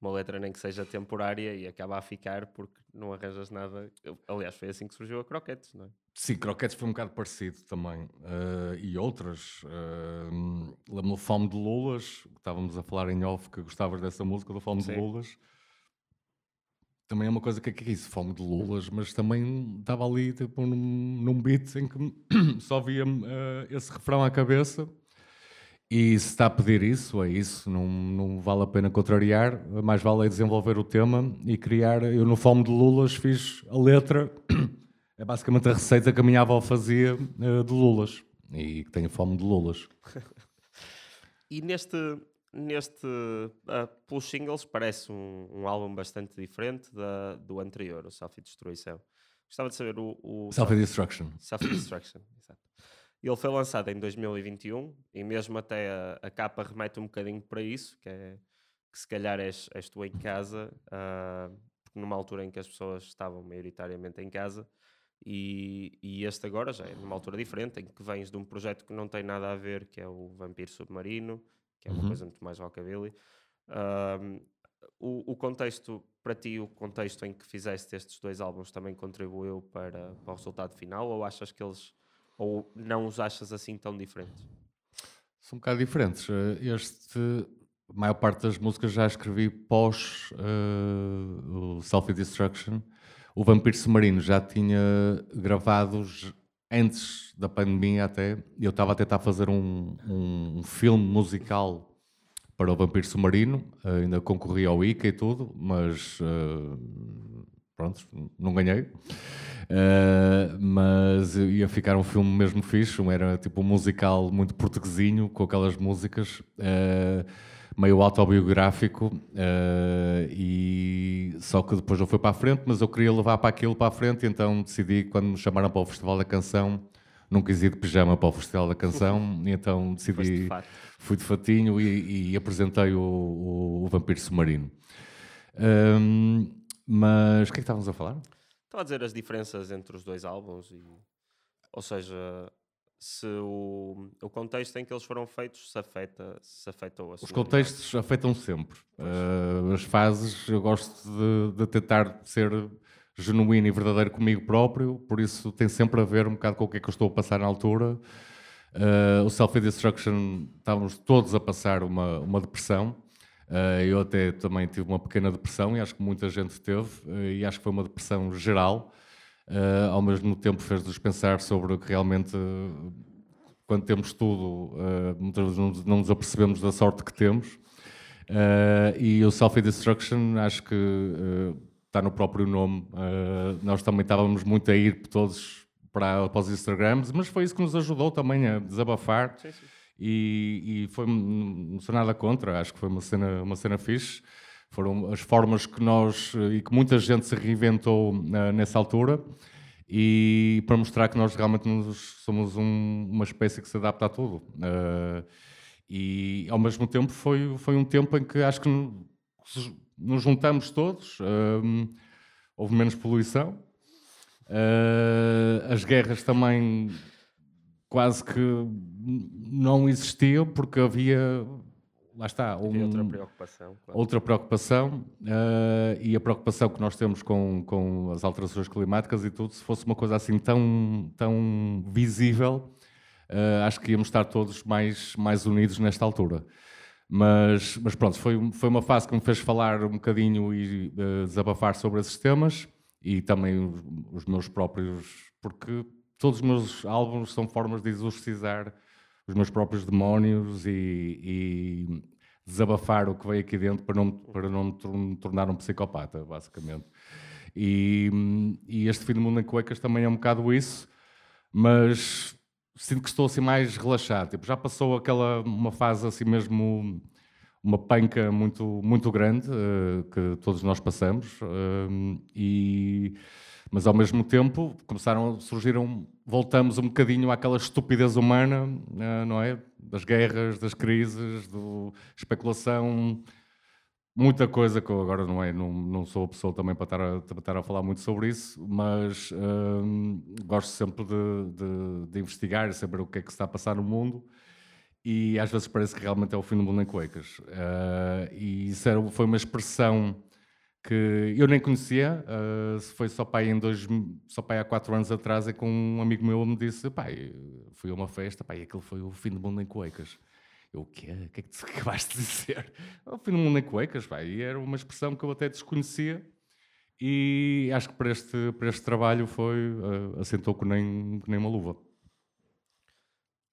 uma letra nem que seja temporária e acaba a ficar porque não arranjas nada. Aliás, foi assim que surgiu a Croquetes, não é? Sim, Croquetes foi um bocado parecido também. Uh, e outras. Uh, Lembro-me Fome de Lulas, estávamos a falar em off que gostavas dessa música do Fome Sim. de Lulas. Também é uma coisa que que é isso, Fome de Lulas, mas também estava ali tipo, num, num beat em que só via uh, esse refrão à cabeça e se está a pedir isso, é isso, não, não vale a pena contrariar, mais vale é desenvolver o tema e criar. Eu, no Fome de Lulas, fiz a letra, é basicamente a receita que a minha avó fazia uh, de Lulas e que tenho fome de Lulas. e neste, neste, uh, pelos singles, parece um, um álbum bastante diferente da, do anterior, o Self-Destruição. Gostava de saber o. o Self-Destruction. Self-Destruction, exato. Ele foi lançado em 2021 e mesmo até a, a, capa remete um bocadinho para isso, que é que se calhar és, és tu em casa, uh, porque numa altura em que as pessoas estavam maioritariamente em casa, e, e, este agora já é numa altura diferente, em que vens de um projeto que não tem nada a ver, que é o Vampiro Submarino, que é uma uhum. coisa muito mais rockabilly. Uh, o, o, contexto, para ti, o contexto em que fizeste estes dois álbuns também contribuiu para, para o resultado final, ou achas que eles, ou não os achas assim tão diferentes? São um bocado diferentes. Eh, este, a maior parte das músicas já escrevi pós uh, o Self-Destruction. O Vampiro Submarino já tinha gravados antes da pandemia até. Eu estava a tentar fazer um, um, filme musical para o Vampiro Submarino, uh, ainda concorri ao ICA e tudo, mas uh, pronto, não ganhei. Uh, mas ia ficar um filme mesmo fixe, era tipo um musical muito portuguesinho, com aquelas músicas meio autobiográfico uh, e só que depois não foi para a frente, mas eu queria levar para aquilo para a frente, então decidi quando me chamaram para o Festival da Canção, não quis ir de pijama para o Festival da Canção, então decidi, de fui de fatinho e, e apresentei o, o, o, Vampiro Submarino. Um, mas o que é que estávamos a falar? Estava a dizer as diferenças entre os dois álbuns, e, ou seja, se o, o contexto em que eles foram feitos se afeta, se afetou a Os contextos afetam sempre. Uh, as fases, eu gosto de, de, tentar ser genuíno e verdadeiro comigo próprio, por isso tem sempre a ver um bocado com o que é que eu estou a passar na altura. Uh, o Self-Destruction, estávamos todos a passar uma, uma depressão. Uh, eu até também tive uma pequena depressão e acho que muita gente teve, e acho que foi uma depressão geral uh, ao mesmo tempo fez-nos pensar sobre que realmente, quando temos tudo, muitas vezes não, nos apercebemos da sorte que temos. E o Self-Destruction, acho que está no próprio nome. nós também estávamos muito a ir todos para, para os Instagrams, mas foi isso que nos ajudou também a desabafar. Sim, sim. E, e foi, não sou nada contra, acho que foi uma cena, uma cena fixe. Foram as formas que nós eh, e que muita gente se reinventou uh, nessa altura e para mostrar que nós realmente somos um, uma espécie que se adapta a tudo. Uh, e ao mesmo tempo foi, foi um tempo em que acho que nos juntamos todos, uh, houve menos poluição, uh, as guerras também quase que não existiam porque havia lá está. Um, outra preocupação. Claro. Outra preocupação uh, e a preocupação que nós temos com, com as alterações climáticas e tudo, se fosse uma coisa assim tão, tão visível, uh, acho que íamos estar todos mais, mais unidos nesta altura. Mas, mas pronto, foi, foi uma fase que me fez falar um bocadinho e uh, desabafar sobre esses temas e também os, os meus próprios, porque todos os meus álbuns são formas de exorcizar os meus próprios demónios e, e, desabafar o que veio aqui dentro para não, para não me tornar um psicopata, basicamente. E, e este fim do mundo em cuecas também é um bocado isso, mas sinto que estou assim mais relaxado. Tipo, já passou aquela uma fase assim mesmo uma panca muito muito grande uh, que todos nós passamos uh, e mas ao mesmo tempo começaram surgiram voltamos um bocadinho àquela estupidez humana eh, não é? Das guerras das crises da especulação muita coisa que eu agora não é não, não sou a pessoa também para estar a, para estar a falar muito sobre isso mas hum, gosto sempre de, de, de, investigar saber o que é que está a passar no mundo e às vezes parece que realmente é o fim do mundo em cuecas. Uh, e isso era, foi uma expressão que eu nem conhecia, uh, foi só pai em dois, só há quatro anos atrás é que um amigo meu me disse, pai, fui a uma festa, pai, aquilo foi o fim do mundo em cuecas. Eu, o quê? O que é que tu acabaste de dizer? O fim do mundo em cuecas, pai. E era uma expressão que eu até desconhecia e acho que para este, para este trabalho foi, uh, assentou que nem, que nem uma luva.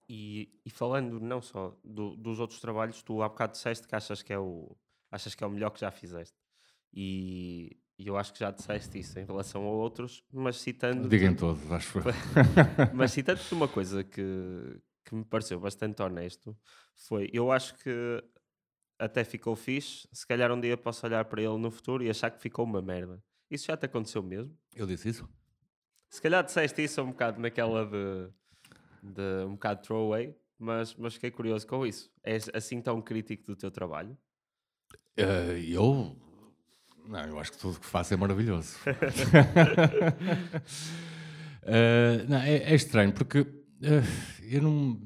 E, e falando não só do, dos outros trabalhos, tu há bocado disseste que achas que é o, achas que é o melhor que já fizeste. E, e eu acho que já disseste isso em relação a outros, mas citando. Digam todos, acho Mas citando-te uma coisa que, que me pareceu bastante honesto, foi: eu acho que até ficou fixe, se calhar um dia posso olhar para ele no futuro e achar que ficou uma merda. Isso já te aconteceu mesmo? Eu disse isso? Se calhar disseste isso um bocado naquela de, de um bocado throwaway, mas, mas fiquei curioso com isso. És assim tão crítico do teu trabalho? Eh, eu. Não, eu acho que tudo que faço é maravilhoso. Eh, não, é, é estranho, porque eh, eu não.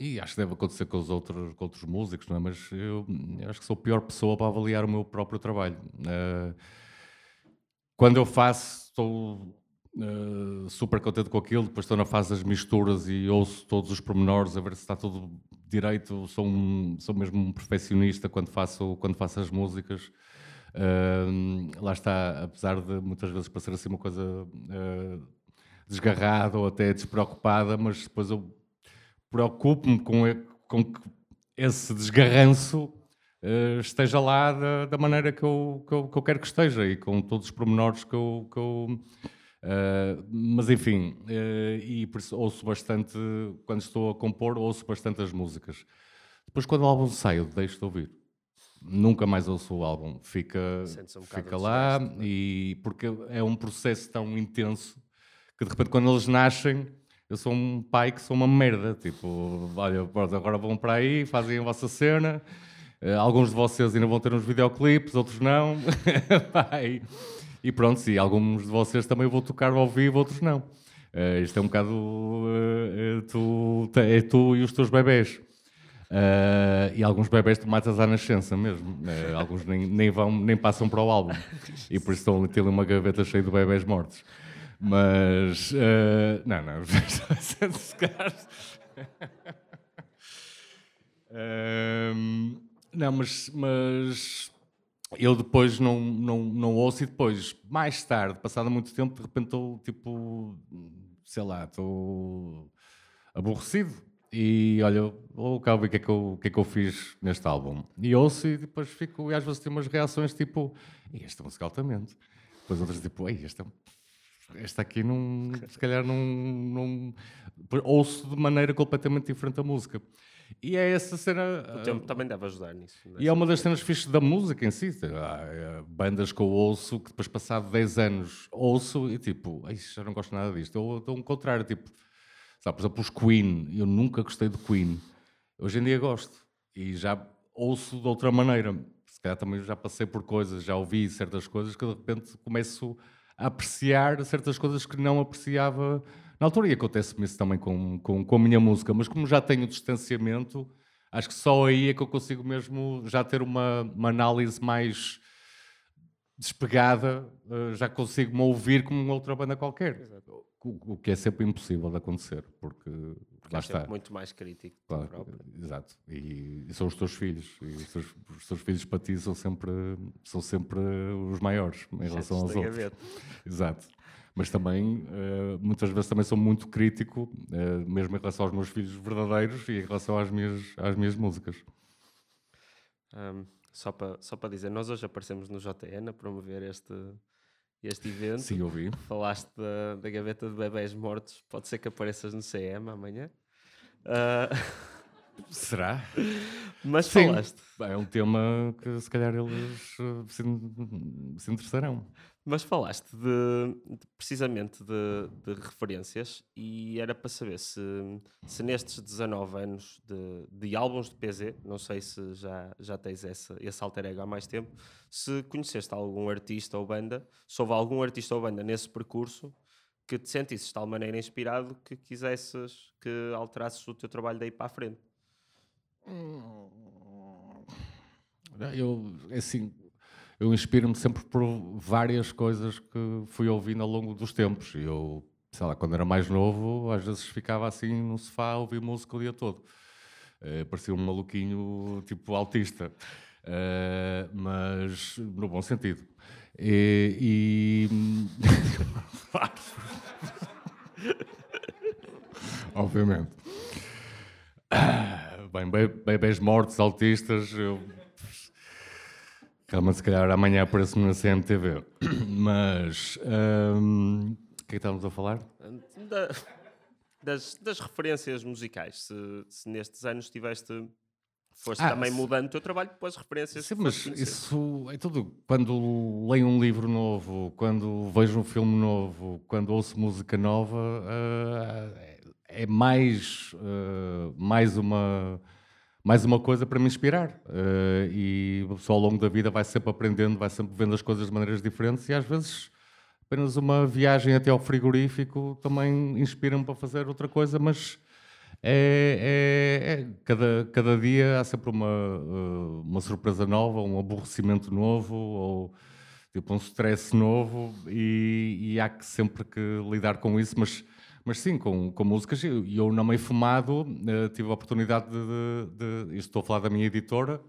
E acho que deve acontecer com os outros, com outros músicos, não é? Mas eu, eu acho que sou a pior pessoa para avaliar o meu próprio trabalho. Eh, quando eu faço, estou eh, super contente com aquilo, depois estou na fase das misturas e ouço todos os pormenores a ver se está tudo direito. Sou, um, sou mesmo um perfeccionista quando faço, quando faço as músicas. Lá está, apesar de muitas vezes parecer assim uma coisa eh, desgarrada ou até despreocupada, mas depois eu preocupo-me com, com que esse desgarranço eh, esteja lá da, da maneira que eu, que, eu, que eu quero que esteja e com todos os pormenores que eu. Que eu eh, mas enfim, eh, e ouço bastante, quando estou a compor, ouço bastante as músicas. Depois, quando o álbum sai, eu deixo de ouvir. Nunca mais ouço o álbum. Fica, um fica lá, é? e porque é um processo tão intenso que de repente, quando eles nascem, eu sou um pai que sou uma merda. Tipo, olha, agora vão para aí, fazem a vossa cena. Eh, alguns de vocês ainda vão ter uns videoclipes, outros não. E pronto, sim, alguns de vocês também vou tocar ao vivo, outros não. Eh, isto é um bocado. eh, tu, é tu e os teus bebés. Eh, e alguns bebés tu matas à nascença mesmo. Eh, alguns nem, nem, vão, nem passam para o álbum. E por isso estão têm ali uma gaveta cheia de bebés mortos. Mas. eh, não, não. Ahm, não, mas, mas eu depois não, não, não ouço e depois, mais tarde, passado muito tempo, de repente estou tipo, sei lá, estou aborrecido. E olha, vou cá ver o que, é que, eu, o que é que eu fiz neste álbum. E ouço e depois fico, e às vezes tenho umas reações tipo, "Ei, este é altamente. Depois outras tipo, ei, este é este aqui não, se calhar não, não ouço de maneira completamente diferente a música. E é essa cena. O tempo também deve ajudar nisso. não E é uma das cenas fixes da música em si. Há, bandas que eu ouço que depois, passado 10 anos, ouço e tipo, "Ai, já não gosto nada disto. Ou ou o contrário, tipo, sabe, por exemplo, os Queen. Eu nunca gostei de Queen. Hoje em dia gosto. E já ouço de outra maneira. Se calhar também já passei por coisas, já ouvi certas coisas que de repente começo a apreciar certas coisas que não apreciava na altura. E acontece-me isso também com, com, com a minha música. Mas como já tenho distanciamento, acho que só aí é que eu consigo mesmo já ter uma, uma análise mais despegada, eh, já consigo me ouvir como outra banda qualquer. O, o que é sempre impossível de acontecer, porque, Porque lá é sempre está. muito mais crítico do Claro, próprio. exato. E, e são os teus filhos. E os teus, os teus filhos para ti são sempre, são sempre os maiores em relação aos outros. gaveta. Exato. Mas também, eh, muitas vezes também sou muito crítico, eh, mesmo em relação aos meus filhos verdadeiros e em relação às minhas, às minhas músicas. Um, só para só para dizer, nós hoje aparecemos no JN a promover este, este evento. Sim, ouvi. Falaste da, da gaveta de bebés mortos, pode ser que apareças no CM amanhã. Ah, Será? mas Sim. falaste, É um tema que se calhar eles eh, se, se interessarão. mas falaste de, de- precisamente de, de referências e era para saber se, se nestes 19 anos de, de álbuns de PZ, não sei se já, já tens essa, esse alter ego há mais tempo, se conheceste algum artista ou banda, se houve algum artista ou banda nesse percurso que te sentisses de tal maneira inspirado que quisesses que alterasses o teu trabalho daí para a frente. Eu, é assim, eu inspiro-me sempre por várias coisas que fui ouvindo ao longo dos tempos. Eu, sei lá, quando era mais novo, às vezes ficava assim no sofá a ouvir música o dia todo. Eh, parecia um maluquinho tipo autista, Eh, mas no bom sentido. E. e- Obviamente. Ah, Bem, be- bebês mortos, autistas, eu... Realmente, se calhar amanhã apareço-me na CMTV. Mas, hum, o que é que estávamos a falar? Da- das, das referências musicais, se, se nestes anos tiveste foste Ah, também se- mudando o teu trabalho com as referências. Sim, mas isso é tudo. Quando leio um livro novo, quando vejo um filme novo, quando ouço música nova, eh, é mais, eh, mais, uma, mais uma coisa para me inspirar. Eh, e a pessoa ao longo da vida vai sempre aprendendo, vai sempre vendo as coisas de maneiras diferentes e às vezes apenas uma viagem até ao frigorífico também inspira-me para fazer outra coisa, mas é, é- é- cada, cada dia há sempre uma, uh, uma surpresa nova, um aborrecimento novo, ou tipo um stress novo, e, e há que sempre que lidar com isso, mas, mas sim, com, com músicas. E eu, não meio fumado, eh, tive a oportunidade de, de, de- Estou a falar da minha editora,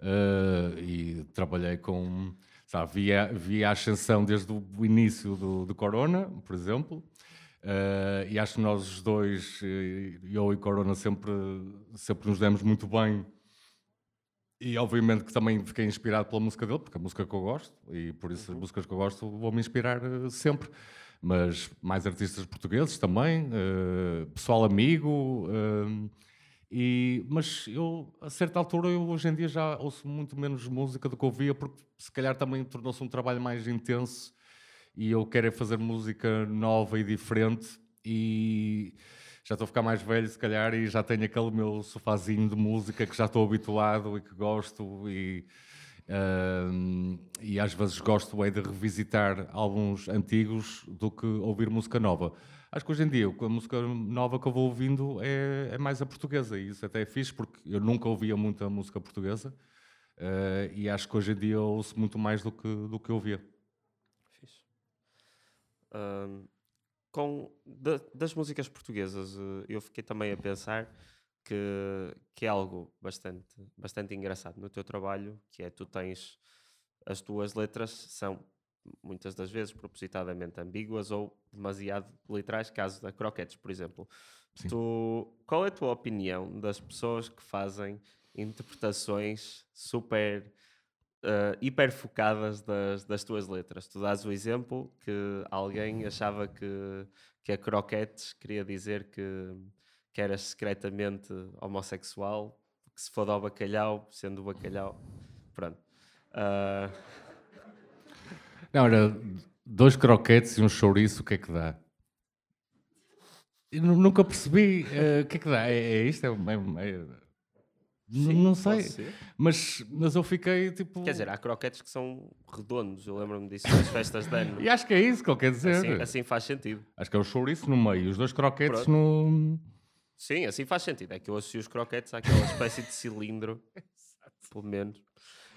eh, e trabalhei com. Sabe, vi, a, vi a ascensão desde o início do, do Corona, por exemplo. Eh, e acho que nós os dois, eu e Corona, sempre, sempre nos demos muito bem. E obviamente que também fiquei inspirado pela música dele, porque é a música que eu gosto, e por isso as músicas que eu gosto vão-me inspirar eh, sempre. Mas mais artistas portugueses também, eh, pessoal amigo. eh, e, mas eu, a certa altura, eu hoje em dia já ouço muito menos música do que ouvia, porque se calhar também tornou-se um trabalho mais intenso e eu quero é fazer música nova e diferente e já estou a ficar mais velho se calhar e já tenho aquele meu sofazinho de música que já estou habituado e que gosto e, ahm, e às vezes gosto é de revisitar álbuns antigos do que ouvir música nova. Acho que hoje em dia a música nova que eu vou ouvindo é, é mais a portuguesa e isso até é fixe porque eu nunca ouvia muita música portuguesa eh, e acho que hoje em dia ouço muito mais do que, do que ouvia. Fixe. Com, da- das músicas portuguesas, eh, eu fiquei também a pensar que, que é algo bastante, bastante engraçado no teu trabalho, que é tu tens as tuas letras são muitas das vezes propositadamente ambíguas ou demasiado literais, caso da Croquetes, por exemplo. Sim. Tu, qual é a tua opinião das pessoas que fazem interpretações super uh, hiper focadas das, das tuas letras. Tu dás o exemplo que alguém achava que, que a croquetes queria dizer que, que eras secretamente homossexual, que se foda ao bacalhau, sendo o bacalhau. Pronto. Uh, Não, era dois croquetes e um chouriço, o que é que dá? Eu nu- nunca percebi eh, o que é que dá. É, é isto? É, é- é- N- não sei. Mas, mas eu fiquei tipo. Quer dizer, há croquetes que são redondos, eu lembro-me disso nas festas de ano. E acho que é isso que ele quer dizer. Assim, assim faz sentido. Acho que é o chouriço no meio, os dois croquetes Pronto. no. Sim, assim faz sentido. É que eu associo os croquetes àquela espécie de cilindro, pelo menos.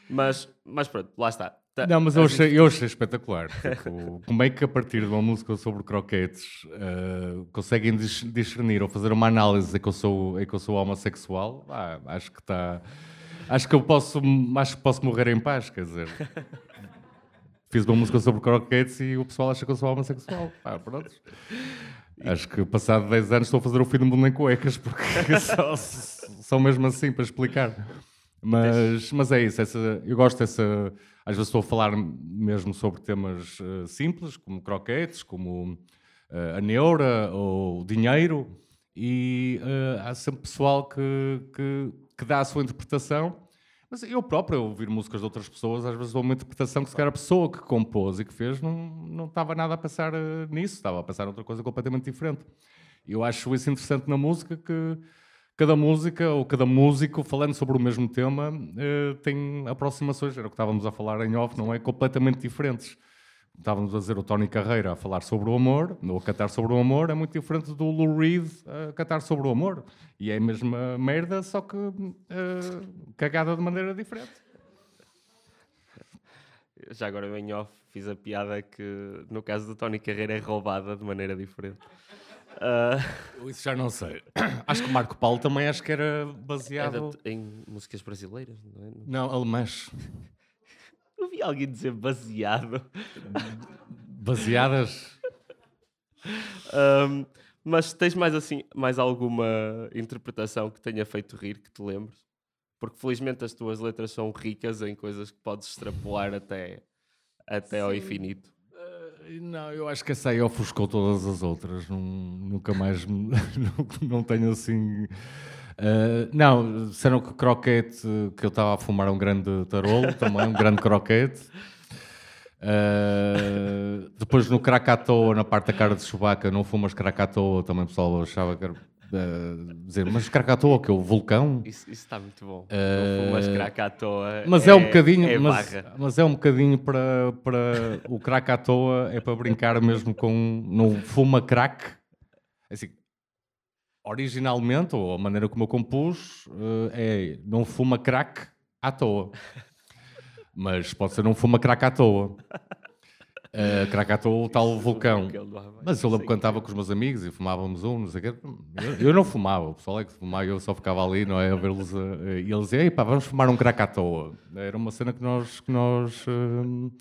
Mas, mas pronto, lá está. Não, mas eu achei, eu achei espetacular. Tipo, como é que a partir de uma música sobre croquetes eh, conseguem dis- discernir ou fazer uma análise de que eu sou, é que eu sou homossexual? Ah, acho que está. Acho que eu posso, acho que posso morrer em paz, quer dizer. Fiz uma música sobre croquetes e o pessoal acha que eu sou homossexual. Ah, pronto. Acho que passado 10 anos estou a fazer o fim do mundo em cuecas, porque só, são mesmo assim para explicar. Mas, mas é isso, essa, eu gosto dessa. Às vezes estou a falar mesmo sobre temas eh, simples, como croquetes, como eh, a neura ou dinheiro, e eh, há sempre pessoal que, que, que dá a sua interpretação. Mas eu próprio, ouvir músicas de outras pessoas, às vezes dou uma interpretação que se calhar a pessoa que compôs e que fez não, não estava nada a pensar eh, nisso, estava a pensar outra coisa completamente diferente. Eu acho isso interessante na música que cada música ou cada músico falando sobre o mesmo tema eh, tem aproximações, era o que estávamos a falar em off, não é? Completamente diferentes. Estávamos a dizer o Tony Carreira a falar sobre o amor, ou a cantar sobre o amor, é muito diferente do Lou Reed a cantar sobre o amor. E é a mesma merda, só que eh, cagada de maneira diferente. Já agora em off fiz a piada que no caso do Tony Carreira é roubada de maneira diferente. Ah, Isso já não sei. Acho que o Marco Paulo também acho que era era baseado... t- em músicas brasileiras, não é? Não, alemãs. Eu vi alguém dizer baseado. Baseadas... Ahm, mas tens mais assim, mais alguma interpretação que tenha feito rir, que te lembres? Porque felizmente as tuas letras são ricas em coisas que podes extrapolar até, até ao infinito. Eh, Não, eu acho que essa aí ofuscou todas as outras. Não- nunca mais. me- não, não tenho assim. Uh, não, disseram que croquete, que eu estava a fumar um grande tarolo, também um grande croquete. Uh, depois no Krakatoa, na parte da cara de Chewbacca, não fumas Krakatoa, também o pessoal achava que era uh, dizer, mas Krakatoa, que é o vulcão? Isso, isso está muito bom. Uh, fumas Krakatoa. Mas é, é um bocadinho, é mas, mas, é um bocadinho para, para o Krakatoa, é para brincar mesmo com, não fuma crack, assim, originalmente, ou a maneira como eu compus, uh, é não fuma crack à toa. Mas pode ser não fuma crack à toa. Uh, crack à toa, o tal vulcão. Mas eu lembro quando estava com os meus amigos e fumávamos um, não sei o quê. Eu, eu não fumava, o pessoal é que fumava, eu só ficava ali, não é? A vê-los. Uh, e eles diziam, pá, vamos fumar um crack à toa. Era uma cena que nós. Que nós uh,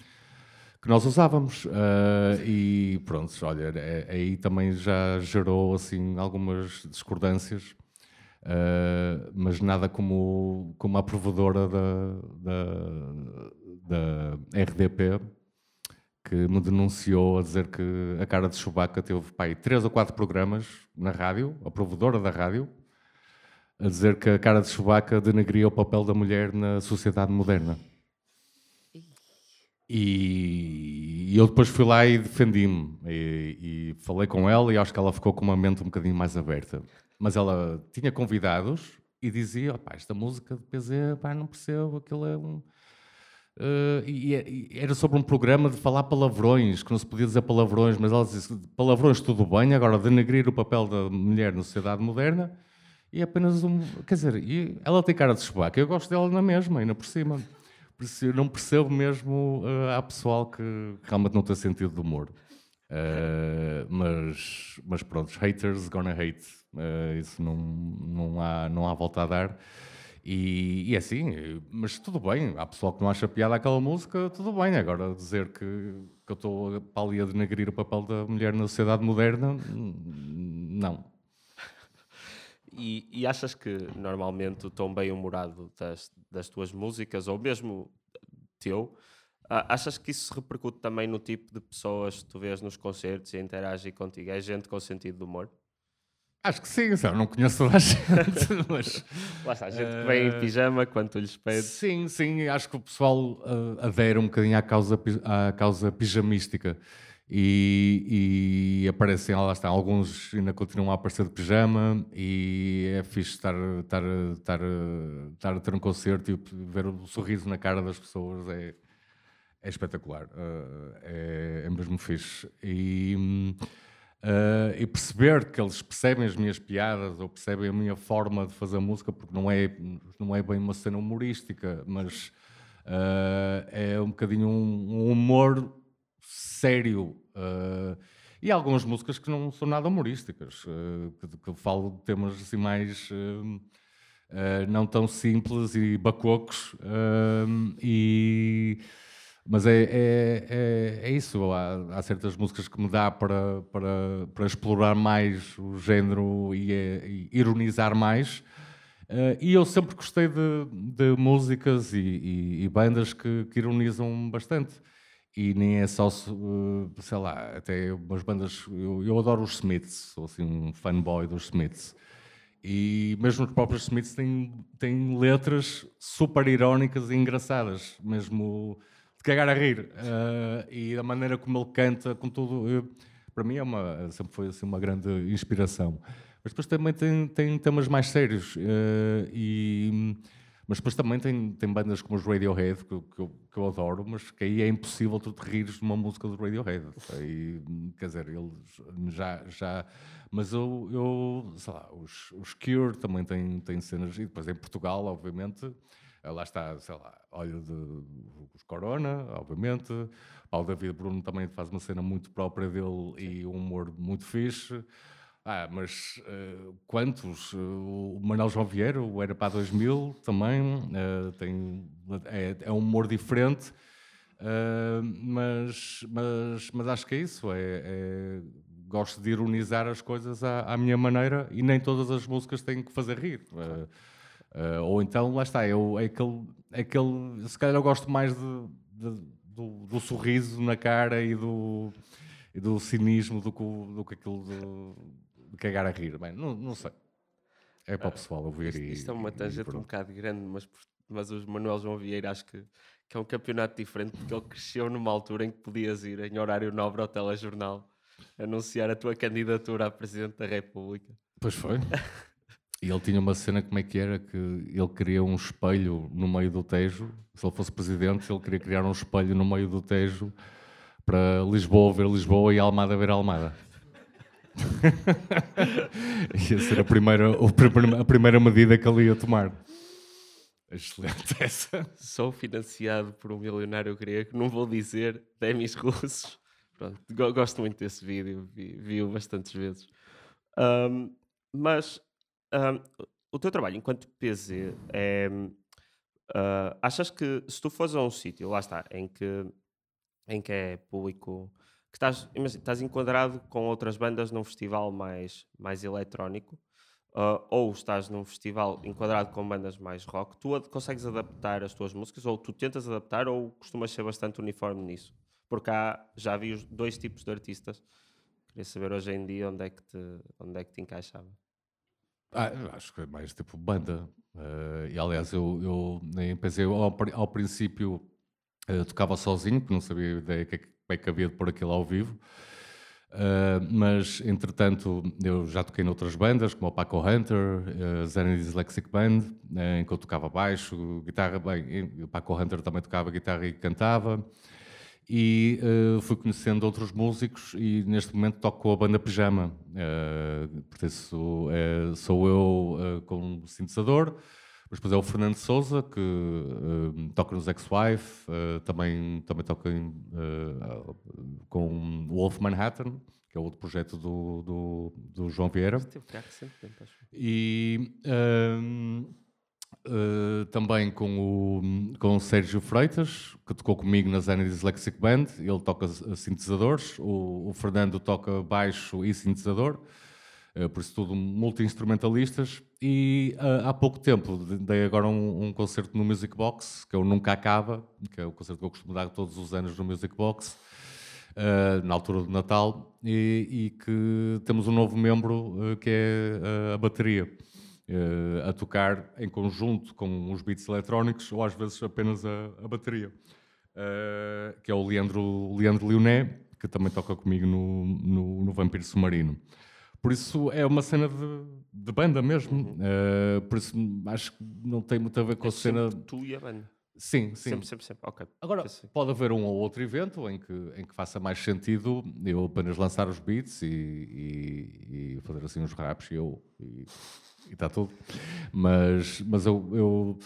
que nós usávamos uh, e pronto, olha, é, aí também já gerou assim algumas discordâncias Uh, mas nada como, como a provedora da, da, da, RDP que me denunciou a dizer que a cara de Chewbacca teve pai, três ou quatro programas na rádio, a provedora da rádio, a dizer que a cara de Chewbacca denegria o papel da mulher na sociedade moderna. E, eu depois fui lá e defendi-me e, e, falei com ela e acho que ela ficou com uma mente um bocadinho mais aberta mas ela tinha convidados e dizia: pá, esta música de PZ, pá, não percebo, aquilo é um. Uh, e, e, era sobre um programa de falar palavrões, que não se podia dizer palavrões, mas ela disse: palavrões tudo bem, agora denegrir o papel da mulher na sociedade moderna e é apenas um. Quer dizer, ela tem cara de chubaca, eu gosto dela na mesma, ainda por cima. Não percebo mesmo uh, há pessoal que realmente não tem sentido de humor. Uh, mas, mas pronto, haters gonna hate. Uh, isso não, não, há, não há volta a dar. E, e é assim, mas tudo bem. Há pessoal que não acha piada aquela música, tudo bem. Agora, dizer que, que eu estou ali a denegrir o papel da mulher na sociedade moderna, não. E, e achas que normalmente o tom bem-humorado das, das tuas músicas, ou mesmo teu, achas que isso repercute também no tipo de pessoas que tu vês nos concertos e interage contigo? É gente com sentido de humor? Acho que sim, eu não conheço toda a gente, mas... Lá está, a gente que vem em eh, pijama quando lhes pedes. Sim, sim, acho que o pessoal uh, adere um bocadinho à causa, à causa pijamística e, e aparecem, lá está, alguns ainda continuam a aparecer de pijama e é fixe estar, estar, estar, estar a ter um concerto e ver o sorriso na cara das pessoas, é é espetacular, uh, é, é, mesmo fixe. E, uh, e, perceber que eles percebem as minhas piadas ou percebem a minha forma de fazer música, porque não é, não é bem uma cena humorística, mas uh, é um bocadinho um, um humor sério. e há algumas músicas que não são nada humorísticas, que, que falo de temas assim mais. não tão simples e bacocos e mas é, é, é, é isso, há, há, certas músicas que me dá para, para, para explorar mais o género e, e ironizar mais. Uh, e eu sempre gostei de, de músicas e, e, e bandas que, que, ironizam bastante. E nem é só, uh, sei lá, até umas bandas. Eu, eu, adoro os Smiths, sou assim um fanboy dos Smiths. E mesmo os próprios Smiths têm, têm letras super irónicas e engraçadas, mesmo de cagar a rir. Uh, e da maneira como ele canta, com tudo, eu, para mim é uma, sempre foi assim, uma grande inspiração. Mas depois também tem, tem temas mais sérios. Uh, e, mas depois também tem, tem bandas como os Radiohead, que, que, eu, que eu adoro, mas que aí é impossível tu te rires de uma música do Radiohead. Aí, quer dizer, eles já. já mas eu, eu sei lá, os, os Cure também têm, têm cenas. E depois em Portugal, obviamente eh, lá está, sei lá, olha de, os Corona, obviamente. O David Bruno também faz uma cena muito própria dele e um humor muito fixe. Ah, mas uh, quantos? Uh, o Manuel João Vieira, o Era para 2000 também, uh, tem, é, é, um humor diferente, mas, mas, mas acho que é isso. É, é, gosto de ironizar as coisas à, à, minha maneira e nem todas as músicas têm que fazer rir. Ou então, lá está, eu, é aquele, é aquele. Se calhar eu gosto mais de, de, do, do, sorriso na cara e do, e do cinismo do que, do que aquilo de, de cagar a rir. Bem, não, não sei. é para o pessoal ouvir Isto, e. isto é uma tangente um bocado grande, mas, mas o Manuel João Vieira acho que, que é um campeonato diferente porque ele cresceu numa altura em que podias ir em horário nobre ao telejornal anunciar a tua candidatura a Presidente da República. Pois foi. E ele tinha uma cena, como é que era? Que ele queria um espelho no meio do Tejo. Se ele fosse presidente, ele queria criar um espelho no meio do Tejo para Lisboa ver Lisboa e Almada ver Almada. ia ser a primeira, a primeira medida que ele ia tomar. Excelente essa. Sou financiado por um milionário grego, não vou dizer demis russos. Pronto, go- gosto muito desse vídeo, vi- vi-o bastantes vezes. Ahm, mas ahm, o teu trabalho enquanto PZ é. ah, achas que se tu fores a um sítio, lá está, em que, em que é público, que estás, imagina, estás enquadrado com outras bandas num festival mais, mais eletrónico, ah, ou estás num festival enquadrado com bandas mais rock, tu ad- consegues adaptar as tuas músicas, ou tu tentas adaptar, ou costumas ser bastante uniforme nisso? Porque há, já vi os dois tipos de artistas. Queria saber hoje em dia onde é que te, onde é que te encaixava. Ah, eu acho que é mais tipo banda. Eh, e aliás, eu, eu nem pensei, eu, ao, ao princípio eh, tocava sozinho, porque não sabia ideia que, é que- como é que havia de pôr aquilo ao vivo. Eh, mas entretanto, eu já toquei noutras bandas, como o Paco Hunter, a Zen Dyslexic Band, eh, em que eu tocava baixo, guitarra. Bem, o Paco Hunter também tocava guitarra e cantava. E eh, fui conhecendo outros músicos e neste momento toco com a banda Pijama. Uh, portanto, eh, sou eu com um sintetizador, mas depois é o Fernando Souza, que eh, toca nos Ex-Wife, eh, também, também toca em, eh, com o Wolf Manhattan, que é outro projeto do, do, do João Vieira. Teve cá recentemente, acho. E também com o, com o Sérgio Freitas, que tocou comigo na Zena Dyslexic Band. Ele toca sintetizadores, o, o Fernando toca baixo e sintetizador, por isso tudo multi-instrumentalistas. E ah, há pouco tempo de- dei agora um, um concerto no Music Box, que o Nunca Acaba, que é o concerto que eu costumo dar todos os anos no Music Box. Uh, na altura do Natal e, e que temos um novo membro uh, que é uh, a bateria a tocar em conjunto com os beats eletrónicos ou às vezes apenas a, a bateria que é o Leandro, Leandro Leoné que também toca comigo no, no, no Vampiro Submarino por isso é uma cena de, de banda mesmo Uh, por isso acho que não tem muito a ver com a É cena sempre tu e a banda. sim, sim, Sempre, sempre, sempre. Ok. Agora, Pensei. pode haver um ou outro evento em que, em que faça mais sentido eu apenas lançar os beats e, e- e fazer assim uns raps e eu e está tudo. Mas, mas eu, eu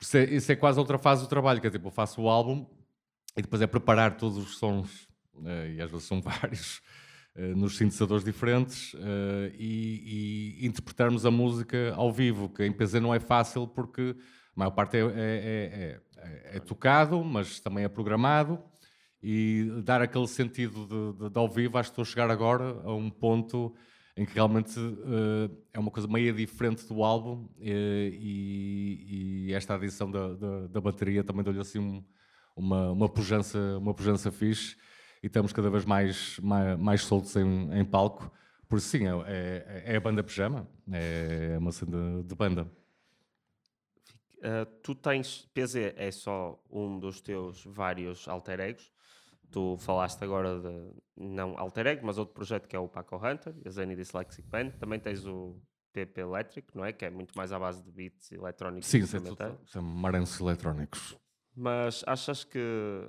isso, é, isso é quase outra fase do trabalho, que é tipo, eu faço o álbum e depois é preparar todos os sons, eh, e às vezes são vários, nos sintetizadores diferentes eh, e, e interpretarmos a música ao vivo, que em PZ não é fácil porque a maior parte é, é- é- é- é tocado, mas também é programado e dar aquele sentido de, de- de ao vivo, acho que estou a chegar agora a um ponto em que realmente eh, é uma coisa meio diferente do álbum eh, e, e esta adição da, da, da bateria também deu-lhe assim um- uma, uma, pujança, uma pujança fixe e estamos cada vez mais, mais, mais soltos em, em palco. Por isso, sim, é, é, é a banda pijama, é uma cena de, de banda. Uh, tu tens. PZ é só um dos teus vários alter egos. Tu falaste agora de. Não alter ego, mas outro projeto que é o Paco Hunter, a Zany Dyslexic Band. Também tens o PP Electric, não é? Que é muito mais à base de beats eletrónicos Sim, é são maranços eletrónicos. Mas achas que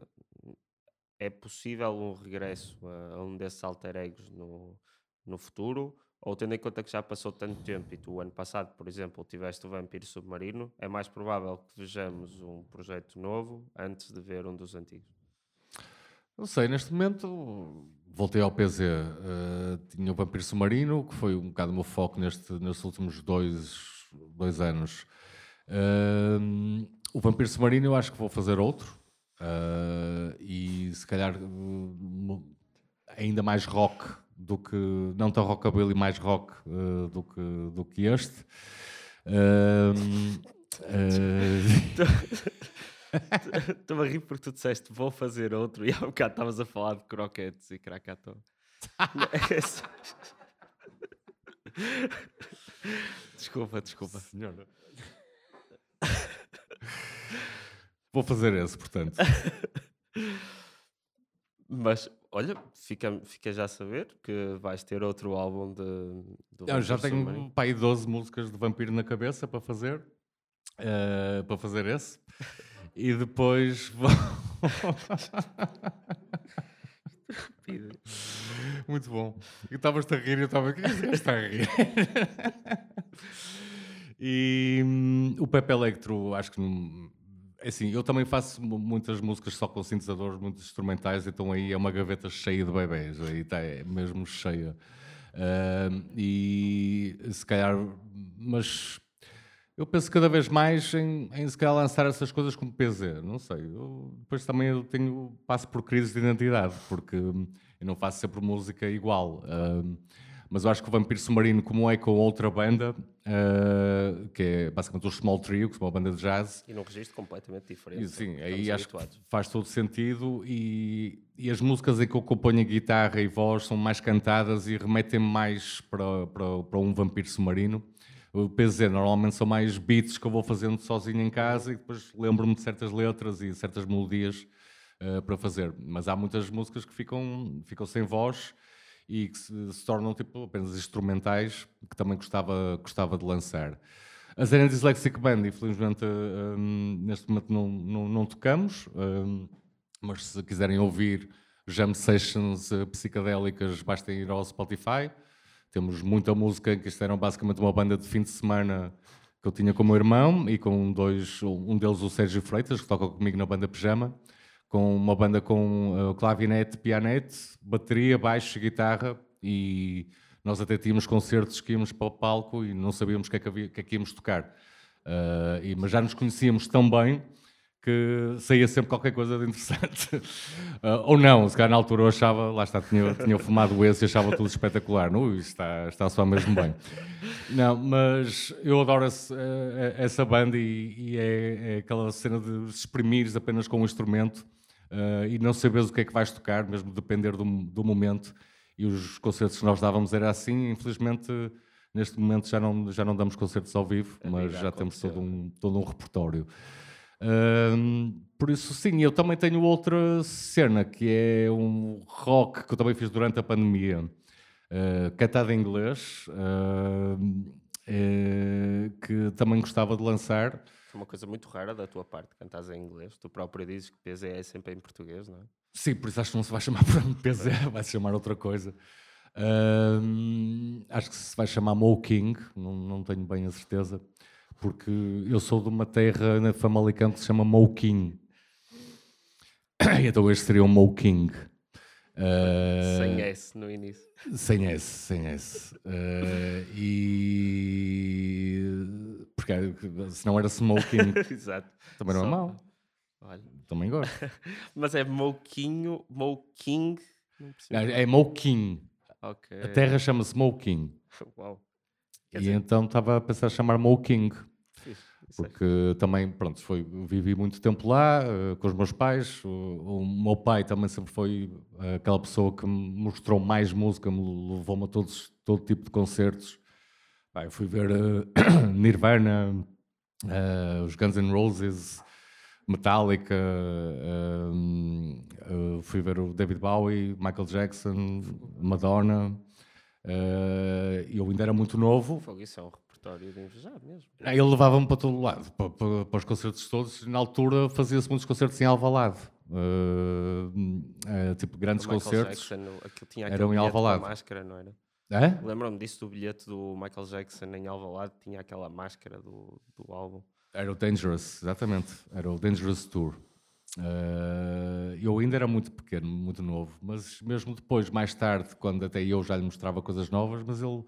é possível um regresso a, a um desses alter egos no, no futuro? Ou tendo em conta que já passou tanto tempo e tu, o ano passado, por exemplo, tiveste o Vampiro Submarino, é mais provável que vejamos um projeto novo antes de ver um dos antigos? Não sei, neste momento voltei ao PZ. eh, tinha o Vampiro Submarino, que foi um bocado o meu foco neste, nestes últimos dois, dois anos. Ehm, o Vampiro Submarino eu acho que vou fazer outro. Eh, e se calhar mo- ainda mais rock do que. Não tão rockabilly, mais rock eh, do, que, do que este. Eh, Estou a rir porque tu disseste vou fazer outro e há um bocado estavas a falar de croquetes e cracató. Desculpa, desculpa. Senhora. Vou fazer esse, portanto. Mas, olha, fica, fica já a saber que vais ter outro álbum de, Eu já tenho Submarino. aí 12 músicas de vampiro na cabeça para fazer. eh, para fazer esse. E depois vou. Muito bom. E estavas-te a rir eu estava. O que é está a rir? e hum, o Pepe Electro, acho que não. É Assim, eu também faço mu- muitas músicas só com sintetizadores, muitos instrumentais, então aí é uma gaveta cheia de bebés, aí está é mesmo cheia. Ahm, e se calhar, mas eu penso cada vez mais em, em se calhar lançar essas coisas como PZ, não sei. Eu, depois também eu tenho, passo por crises de identidade, porque eu não faço sempre música igual. hum, mas eu acho que o Vampiro Submarino, como é com outra banda, ah, que é basicamente o Small Trio, que é uma banda de jazz, E num registro completamente diferente. e, sim, que aí acho que habituados. faz todo sentido e, e as músicas em que eu componho a guitarra e voz são mais cantadas e remetem mais para, para, para um vampiro submarino. O PZ normalmente são mais beats que eu vou fazendo sozinho em casa e depois lembro-me de certas letras e certas melodias eh, para fazer. Mas há muitas músicas que ficam, ficam sem voz e que se, se tornam tipo, apenas instrumentais que também gostava, gostava de lançar. A Zen Dyslexic Band, infelizmente, hum, neste momento não, não, não tocamos, hum, mas se quiserem ouvir jam sessions eh, psicadélicas, basta ir ao Spotify. Temos muita música, que isto era basicamente uma banda de fim de semana que eu tinha com o meu irmão e com dois, um deles o Sérgio Freitas, que toca comigo na banda Pijama, com uma banda com uh, clavinete, pianete, bateria, baixo, guitarra e nós até tínhamos concertos que íamos para o palco e não sabíamos o que é que, que, é que íamos tocar. Uh, e- mas já nos conhecíamos tão bem que saía sempre qualquer coisa de interessante. Uh, ou não, se calhar na altura eu achava, lá está, tinha, tinha fumado esse e achava tudo espetacular. Não, está, está só mesmo bem. Não, mas eu adoro esse, essa banda e, e é, é aquela cena de exprimires apenas com um instrumento eh, e não saberes o que é que vais tocar, mesmo depender do, do momento. E os concertos que nós dávamos era assim, infelizmente. Neste momento já não, já não damos concertos ao vivo, A mas vida já temos todo um, todo um repertório. Ahm, por isso, sim, eu também tenho outra cena que é um rock que eu também fiz durante a pandemia, uh, cantado em inglês, ahm, eh, que também gostava de lançar. Uma coisa muito rara da tua parte, cantares em inglês. Tu próprio dizes que PZ é sempre em português, não é? Sim, por isso acho que não se vai chamar MPZ, vai se chamar outra coisa. Acho que se vai chamar Mo King, não, não tenho bem a certeza, porque eu sou de uma terra na Famalicão que se chama Mo King. Então este seria o Mo King. Ah, Sem S no início. Sem S, sem S. Eh, e. Porque se não era Smoking, Exato. também não é Só- mau. Olha. Também gosto. Mas é Mouquinho, Mouking. Não percebi. É, é Moking. Ok. A terra chama-se Moking. Uau. Quer E dizer, então estava a pensar chamar Moking. fixe. Isso é Porque também, pronto, foi, vivi muito tempo lá eh, com os meus pais. O, o meu pai também sempre foi eh, aquela pessoa que me mostrou mais música, me levou-me a todos, todo tipo de concertos. Pá, eu fui ver eh, Nirvana, eh, os Guns N' Roses, Metallica, eh, fui ver o David Bowie, Michael Jackson, Madonna. eu ainda era muito novo, Fogo, isso é um repertório de invejar mesmo. Ele levava-me para todo lado, para, para- para os concertos todos. Na altura fazia-se muitos concertos em Alvalade. Eh, eh, tipo, grandes concertos. Jackson, aquilo tinha eram aquele em com a Alvalade. máscara, não era? É? Lembro-me disso do bilhete do Michael Jackson em Alvalade, tinha aquela máscara do, do álbum. Era o Dangerous, exatamente. Era o Dangerous Tour. Eh, eu ainda era muito pequeno, muito novo, mas mesmo depois, mais tarde, quando até eu já lhe mostrava coisas novas, mas ele,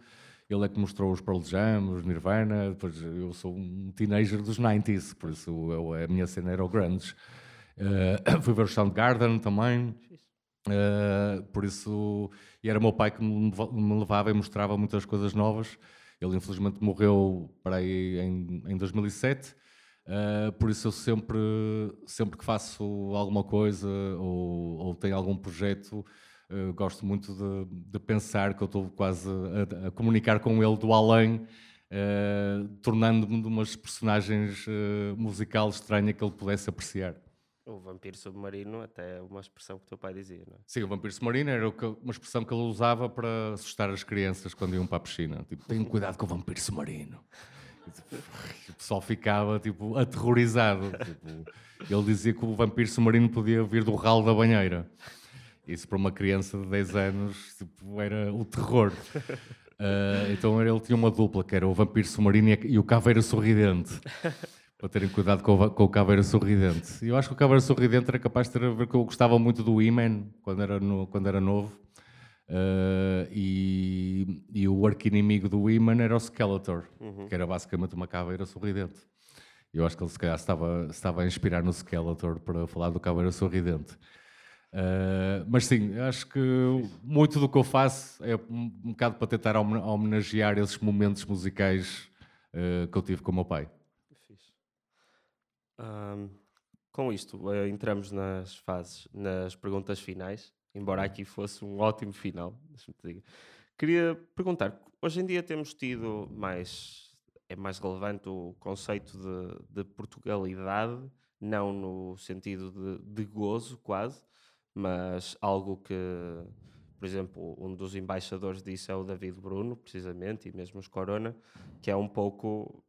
ele é que mostrou os Pearl Jam, os Nirvana, depois eu sou um teenager dos 90s, por isso eu- a minha cena era o grunge. Eh, fui ver o Soundgarden também, Uh, por isso, era meu pai que me, leva- me levava e mostrava muitas coisas novas. Ele infelizmente morreu para aí em, em 2007. Uh, por isso eu sempre, sempre que faço alguma coisa ou, ou tenho algum projeto, Uh, gosto muito de, de, pensar que eu estou quase a, a, comunicar com ele do além, tornando-me de umas personagens musical estranha que ele pudesse apreciar. O vampiro submarino até é uma expressão que o teu pai dizia, não é? Sim, o vampiro submarino era uma expressão que ele usava para assustar as crianças quando iam para a piscina. Tipo, tenham cuidado com o vampiro submarino. o pessoal ficava, tipo, aterrorizado. Tipo, ele dizia que o vampiro submarino podia vir do ralo da banheira. Isso para uma criança de 10 anos tipo, era o terror. Uh, então ele tinha uma dupla, que era o vampiro submarino e o caveira sorridente. Para terem cuidado com o, com o Caveira Sorridente. Eu acho que o Caveira Sorridente era capaz de ter a ver que eu gostava muito do He-Man quando era, no, quando era novo. Uh, e, e, o arqui-inimigo do He-Man era o Skeletor, uhum. que era basicamente uma caveira sorridente. Eu acho que ele se calhar estava, estava a inspirar no Skeletor para falar do caveira sorridente. Uh, mas sim, acho que muito do que eu faço é um, um bocado para tentar homenagear esses momentos musicais uh, que eu tive com o meu pai. Um, com isto, uh, entramos nas fases, nas perguntas finais, embora aqui fosse um ótimo final. Queria perguntar: hoje em dia temos tido mais, é mais relevante o conceito de, de Portugalidade, não no sentido de, de gozo, quase, mas algo que por exemplo, um dos embaixadores disso é o David Bruno, precisamente, e mesmo os Corona, que é um pouco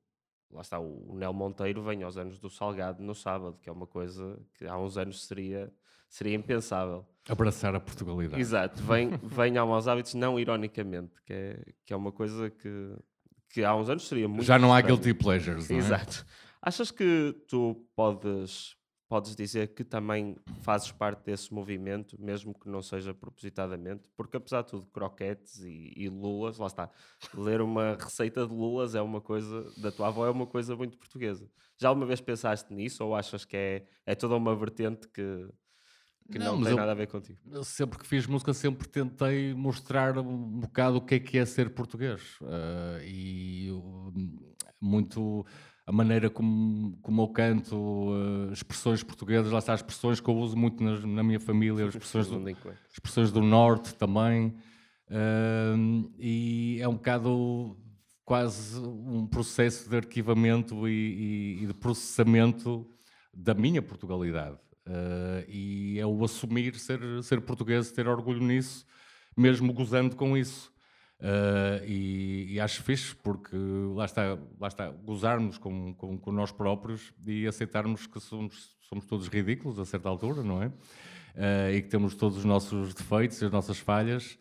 lá está, o Nel Monteiro vem aos anos do Salgado no sábado, que é uma coisa que há uns anos seria, seria impensável. Abraçar a Portugalidade. Exato, vem, vem a maus hábitos, não ironicamente, que é, que é uma coisa que, que há uns anos seria muito. Já não há guilty pleasures, não é? Exato. Achas que tu podes podes dizer que também fazes parte desse movimento, mesmo que não seja propositadamente, porque apesar de tudo, croquetes e, e, lulas, lá está, ler uma receita de lulas é uma coisa, da tua avó é uma coisa muito portuguesa. Já alguma vez pensaste nisso ou achas que é, é toda uma vertente que, que não, não tem eu, nada a ver contigo? Eu sempre que fiz música sempre tentei mostrar um bocado o que é que é ser português uh, e muito a maneira como, como eu canto, uh, expressões portuguesas, lá está, as expressões que eu uso muito na, na minha família, as expressões do, expressões do Norte também. Uh, e é um bocado quase um processo de arquivamento e, e, e de processamento da minha Portugalidade. Uh, e é o assumir ser, ser português, ter orgulho nisso, mesmo gozando com isso. Uh, e, e, acho fixe porque lá está, lá está gozarmos com, com, com, nós próprios e aceitarmos que somos, somos todos ridículos a certa altura, não é? Uh, e que temos todos os nossos defeitos e as nossas falhas,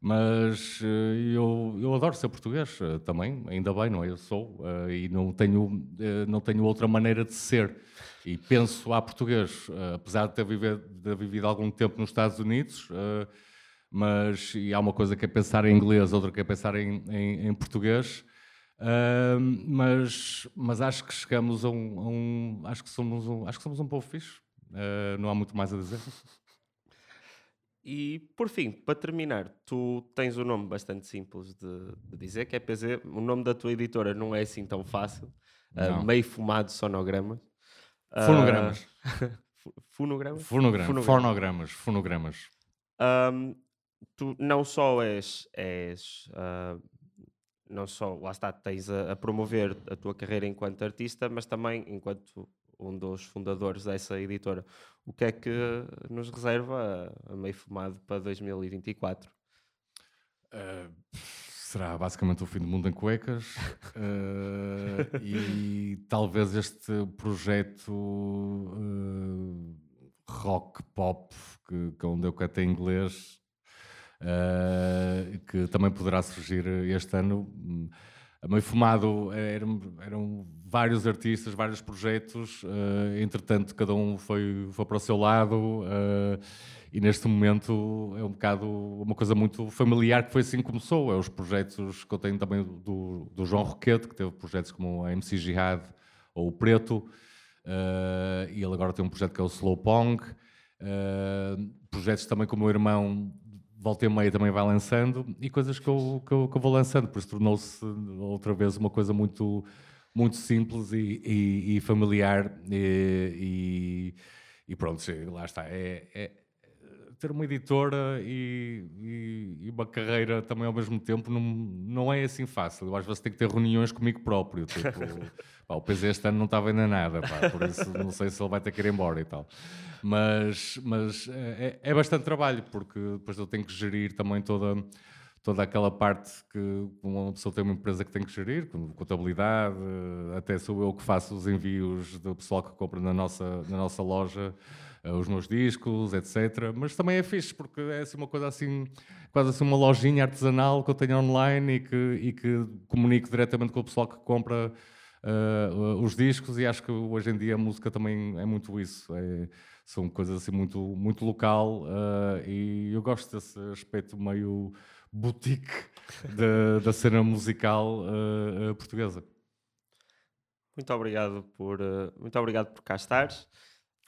mas uh, eu, eu adoro ser português também, ainda bem, não é? Eu sou e não tenho, não tenho outra maneira de ser. E penso a português, apesar de ter vivido, de ter vivido algum tempo nos Estados Unidos mas e há uma coisa que é pensar em inglês, outra que é pensar em, em, em português. Uh, mas, mas acho que chegamos a um, a um, acho que somos um, acho que somos um povo fixe. Uh, não há muito mais a dizer. E por fim, para terminar, tu tens um nome bastante simples de, de dizer, que é PZ. O nome da tua editora não é assim tão fácil. Uh, meio fumado sonogramas. Fonogramas. fonogramas? Fonogramas. Fonogramas. Fonogramas. Um, tu não só és, és uh, não só, lá está, tens a, a, promover a tua carreira enquanto artista, mas também enquanto um dos fundadores dessa editora. O que é que nos reserva a, a meio fumado para 2024? Uh, será basicamente o fim do mundo em cuecas uh, e talvez este projeto uh, rock pop que, que onde eu canto em inglês uh, que também poderá surgir este ano. A Meio Fumado eram, eram vários artistas, vários projetos, uh, entretanto, cada um foi, foi para o seu lado. Uh, e neste momento é um bocado uma coisa muito familiar que foi assim que começou. É os projetos que eu tenho também do, do João Roquete, que teve projetos como a MC Jihad ou o Preto, uh, e ele agora tem um projeto que é o Slow Pong. Projetos também como o irmão volta e meia também vai lançando e coisas que eu, que eu, que eu vou lançando, por isso tornou-se outra vez uma coisa muito, muito simples e, e, e familiar e, e, pronto, lá está. É, é, ter uma editora e, e, e, uma carreira também ao mesmo tempo não, não é assim fácil. Eu às vezes tenho que ter reuniões comigo próprio. Tipo, pá, o PZ este ano não estava ainda nada, pá, por isso não sei se ele vai ter que ir embora e tal. Mas, mas é, é bastante trabalho, porque depois eu tenho que gerir também toda toda aquela parte que uma pessoa tem uma empresa que tem que gerir, com contabilidade, até sou eu que faço os envios do pessoal que compra na nossa, na nossa loja os meus discos, etc. Mas também é fixe, porque é assim uma coisa assim, quase assim uma lojinha artesanal que eu tenho online e que, e que comunico diretamente com o pessoal que compra uh, os discos e acho que hoje em dia a música também é muito isso. É, são coisas assim muito, muito local uh, e eu gosto desse aspecto meio boutique da, da cena musical uh, portuguesa. Muito obrigado por, muito obrigado por cá estares.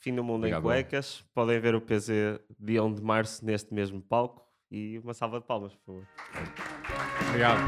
Fim do Mundo Obrigado, em Cuecas. Podem ver o PZ dia 1 de março neste mesmo palco. E uma salva de palmas, por favor. Obrigado.